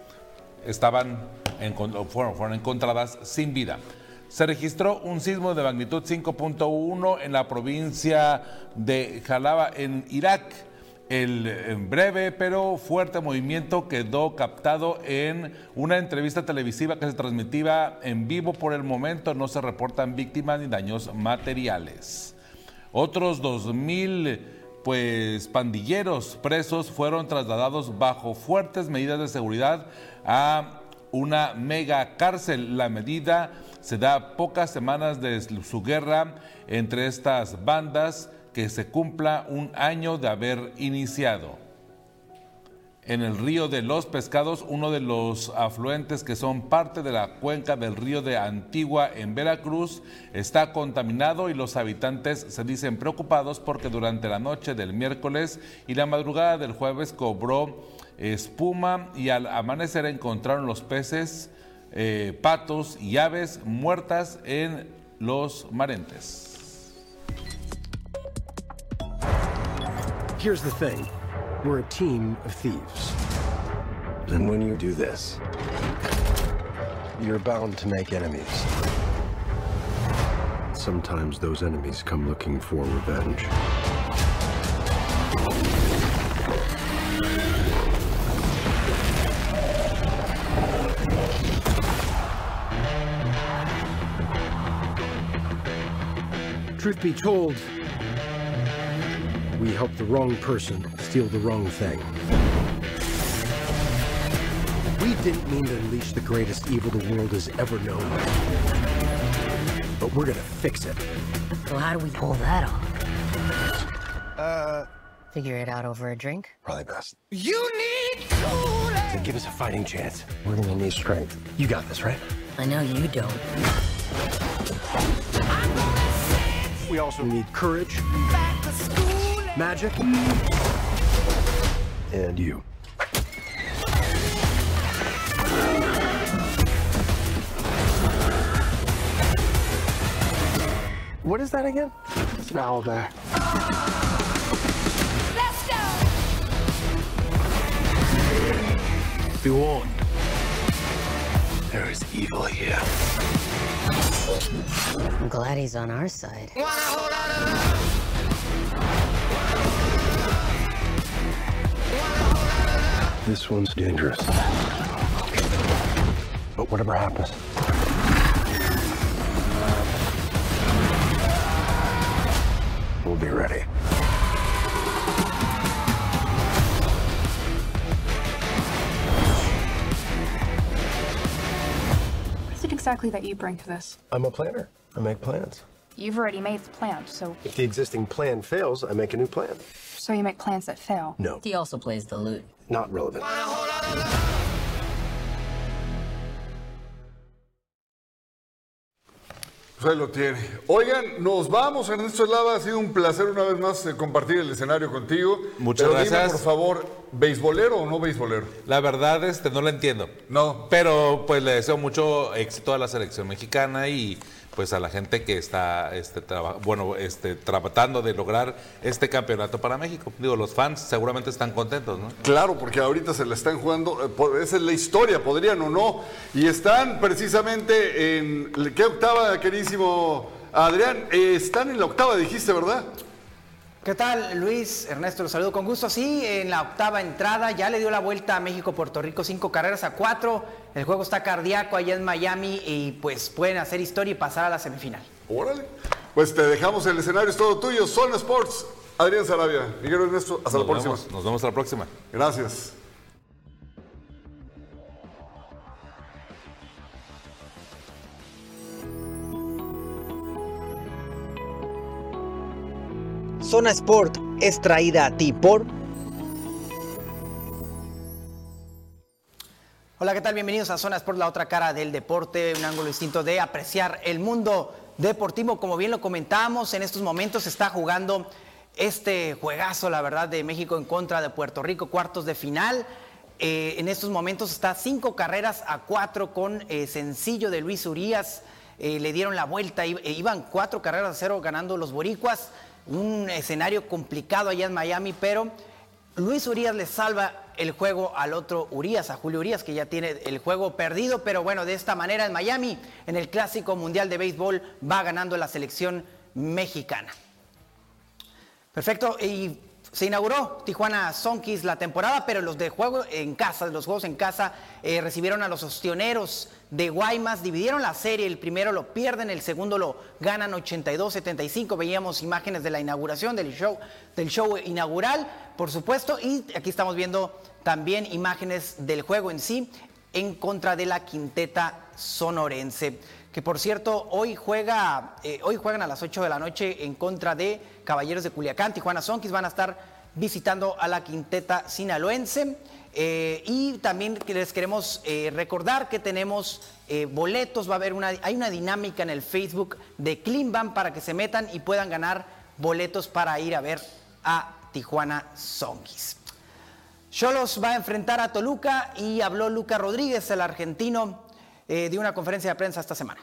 estaban fueron, fueron encontradas sin vida. Se registró un sismo de magnitud 5.1 en la provincia de Jalaba, en Irak. El breve pero fuerte movimiento quedó captado en una entrevista televisiva que se transmitía en vivo por el momento. No se reportan víctimas ni daños materiales. Otros 2.000 pues, pandilleros presos fueron trasladados bajo fuertes medidas de seguridad a una mega cárcel. La medida se da pocas semanas de su guerra entre estas bandas que se cumpla un año de haber iniciado. En el río de los Pescados, uno de los afluentes que son parte de la cuenca del río de Antigua en Veracruz, está contaminado y los habitantes se dicen preocupados porque durante la noche del miércoles y la madrugada del jueves cobró espuma y al amanecer encontraron los peces, eh, patos y aves muertas en los marentes. Here's the thing. We're a team of thieves. And when you do this, you're bound to make enemies. Sometimes those enemies come looking for revenge. Truth be told, we help the wrong person steal the wrong thing. We didn't mean to unleash the greatest evil the world has ever known. But we're gonna fix it. So how do we pull that off? Uh... Figure it out over a drink? Probably best. You need Kool-Aid! To give us a fighting chance, we're gonna need strength. You got this, right? I know you don't. We also need courage, magic, and you. What is that again? It's an owl bear. Be warned. There is evil here. I'm glad he's on our side. This one's dangerous. But whatever happens, we'll be ready. What is it exactly that you bring to this? I'm a planner. I make plans. You've already made the plan, so If the existing plan fails, I make a new plan. So you make plans that fail. No, He also plays the lute. not relevant. Pues ahí lo tiene. Oigan, nos vamos, Ernesto Eslava. Ha sido un placer una vez más eh, compartir el escenario contigo. Muchas Pero gracias. Dime, por favor, ¿beisbolero o no beisbolero? La verdad, este, no la entiendo. No. Pero pues le deseo mucho éxito a la selección mexicana y pues a la gente que está este, traba- bueno, este, tratando de lograr este campeonato para México. Digo, los fans seguramente están contentos, ¿no? Claro, porque ahorita se la están jugando, eh, esa es la historia, podrían o no. Y están precisamente en, ¿qué octava, queridísimo Adrián? Eh, están en la octava, dijiste, ¿verdad? ¿Qué tal, Luis? Ernesto, los saludo con gusto. Sí, en la octava entrada ya le dio la vuelta a México-Puerto Rico, cinco carreras a cuatro. El juego está cardíaco allá en Miami y pues pueden hacer historia y pasar a la semifinal. Órale. Pues te dejamos el escenario, es todo tuyo. Son Sports. Adrián Sarabia, Miguel Ernesto, hasta la próxima. vemos, nos vemos a la próxima. Gracias. Zona Sport es traída a ti por Hola, ¿qué tal? Bienvenidos a Zonas por la otra cara del deporte, un ángulo distinto de apreciar el mundo deportivo. Como bien lo comentábamos, en estos momentos está jugando este juegazo, la verdad, de México en contra de Puerto Rico, cuartos de final. Eh, en estos momentos está cinco carreras a cuatro con eh, sencillo de Luis Urias. Eh, le dieron la vuelta, eh, iban cuatro carreras a cero ganando los boricuas. Un escenario complicado allá en Miami, pero Luis Urias le salva el juego al otro Urias, a Julio Urias, que ya tiene el juego perdido, pero bueno, de esta manera en Miami, en el Clásico Mundial de Béisbol, va ganando la selección mexicana. Perfecto, y se inauguró Tijuana Sonkis la temporada, pero los de juego en casa, los juegos en casa, eh, recibieron a los ostioneros de Guaymas, dividieron la serie, el primero lo pierden, el segundo lo ganan 82-75, veíamos imágenes de la inauguración del show, del show inaugural, por supuesto, y aquí estamos viendo también imágenes del juego en sí en contra de la quinteta sonorense que por cierto hoy juega eh, hoy juegan a las 8 de la noche en contra de Caballeros de Culiacán, Tijuana Sonkis. Van a estar visitando a la quinteta sinaloense eh, y también les queremos eh, recordar que tenemos eh, boletos, va a haber una hay una dinámica en el Facebook de Cleanban para que se metan y puedan ganar boletos para ir a ver a Tijuana Sonkis. Cholos va a enfrentar a Toluca y habló Luca Rodríguez, el argentino, de una conferencia de prensa esta semana.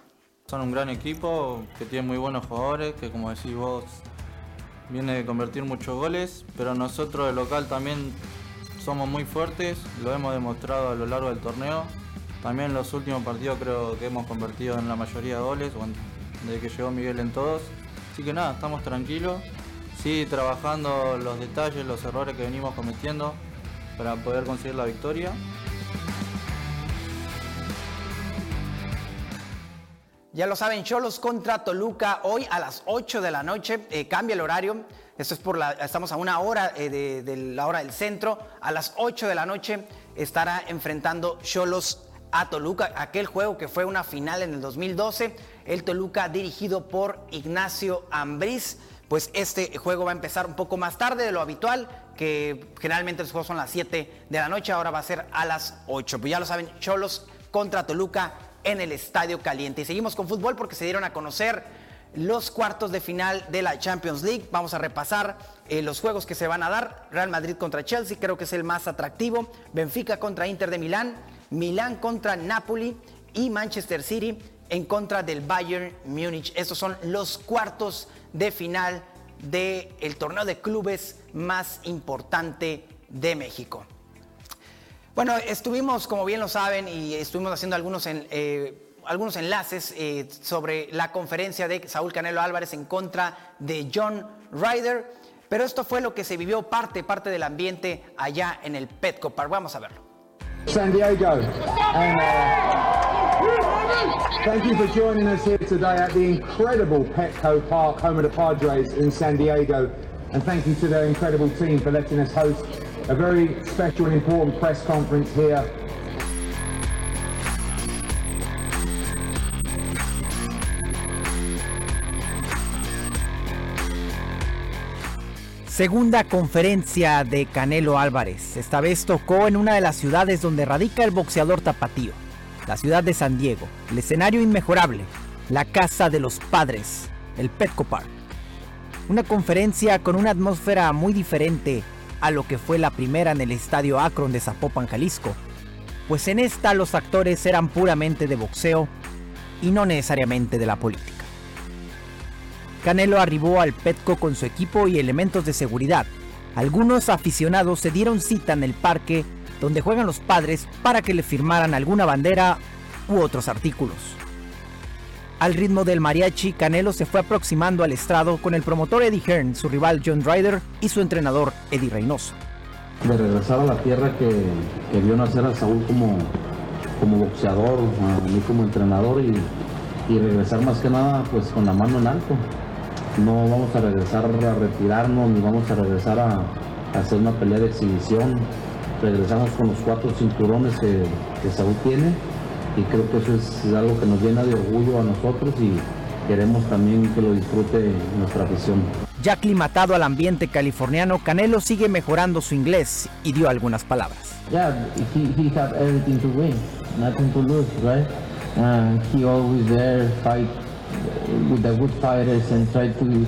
Son un gran equipo que tiene muy buenos jugadores, que como decís vos, viene de convertir muchos goles, pero nosotros de local también somos muy fuertes, lo hemos demostrado a lo largo del torneo. También en los últimos partidos creo que hemos convertido en la mayoría de goles, desde que llegó Miguel en todos. Así que nada, estamos tranquilos, sí trabajando los detalles, los errores que venimos cometiendo para poder conseguir la victoria. Ya lo saben, Cholos contra Toluca hoy a las 8 de la noche. eh, cambia el horario. Esto es por la. Estamos a una hora eh, de, la hora del centro. A las 8 de la noche estará enfrentando Cholos a Toluca. Aquel juego que fue una final en el 2012. El Toluca dirigido por Ignacio Ambriz. Pues este juego va a empezar un poco más tarde de lo habitual, que generalmente los juegos son a las 7 de la noche, ahora va a ser a las 8. Pues ya lo saben, Cholos contra Toluca en el Estadio Caliente. Y seguimos con fútbol porque se dieron a conocer los cuartos de final de la Champions League. Vamos a repasar eh, los juegos que se van a dar. Real Madrid contra Chelsea, creo que es el más atractivo. Benfica contra Inter de Milán. Milán contra Napoli. Y Manchester City en contra del Bayern Múnich. Estos son los cuartos de final del torneo de clubes más importante de México. Bueno, estuvimos, como bien lo saben, y estuvimos haciendo algunos, en- eh, algunos enlaces eh, sobre la conferencia de Saúl Canelo Álvarez en contra de John Ryder, pero esto fue lo que se vivió parte, parte del ambiente allá en el Petco Park. Vamos a verlo. San Diego. And, uh, thank you for joining us here today at the incredible Petco Park, home of the Padres in San Diego. And thank you to their incredible team for letting us host a very special and important press conference here Segunda conferencia de Canelo Álvarez. Esta vez tocó en una de las ciudades donde radica el boxeador tapatío, la ciudad de San Diego. El escenario inmejorable, la casa de los padres, el Petco Park. Una conferencia con una atmósfera muy diferente a lo que fue la primera en el estadio Akron de Zapopan, Jalisco, pues en esta los actores eran puramente de boxeo y no necesariamente de la política. Canelo arribó al Petco con su equipo y elementos de seguridad. Algunos aficionados se dieron cita en el parque donde juegan los padres para que le firmaran alguna bandera u otros artículos. Al ritmo del mariachi, Canelo se fue aproximando al estrado con el promotor Eddie Hearn, su rival John Ryder y su entrenador Eddie Reynoso. De regresar a la tierra que, vio nacer a Saúl como, como boxeador, a mí como entrenador y, y regresar más que nada pues con la mano en alto. No vamos a regresar a retirarnos ni vamos a regresar a, a hacer una pelea de exhibición. Regresamos con los cuatro cinturones que, que Saúl tiene y creo que eso es algo que nos llena de orgullo a nosotros y queremos también que lo disfrute nuestra afición. Ya aclimatado al ambiente californiano, Canelo sigue mejorando su inglés y dio algunas palabras. Yeah, he, he have everything to win, nothing to lose, right? Uh, he always there fight with the good fighters and try to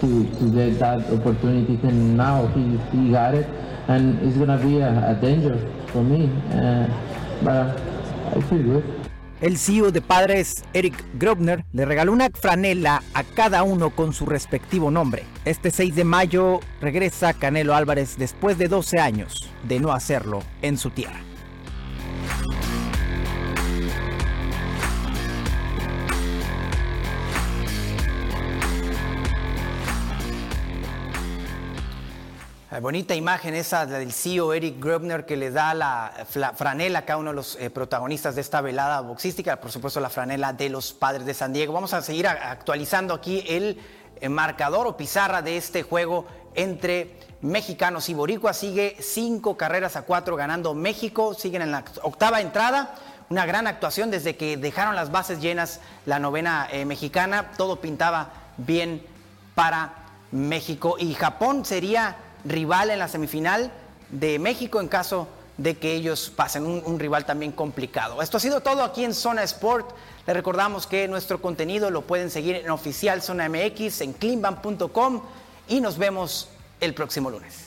to, to get that opportunity and now he, he got it and it's gonna be a, a danger for me. Uh, but I feel good. El CEO de padres, Eric Grobner, le regaló una franela a cada uno con su respectivo nombre. Este 6 de mayo regresa Canelo Álvarez después de 12 años de no hacerlo en su tierra. Bonita imagen esa del CEO Eric Grobner que le da la franela a cada uno de los eh, protagonistas de esta velada boxística, por supuesto la franela de los padres de San Diego. Vamos a seguir actualizando aquí el eh, marcador o pizarra de este juego entre mexicanos y boricuas. Sigue cinco carreras a cuatro ganando México, siguen en la octava entrada. Una gran actuación desde que dejaron las bases llenas la novena eh, mexicana. Todo pintaba bien para México y Japón sería rival en la semifinal de México en caso de que ellos pasen, un, rival también complicado. Esto ha sido todo aquí en Zona Sport. Les recordamos que nuestro contenido lo pueden seguir en oficial Zona MX, en cleanban.com y nos vemos el próximo lunes.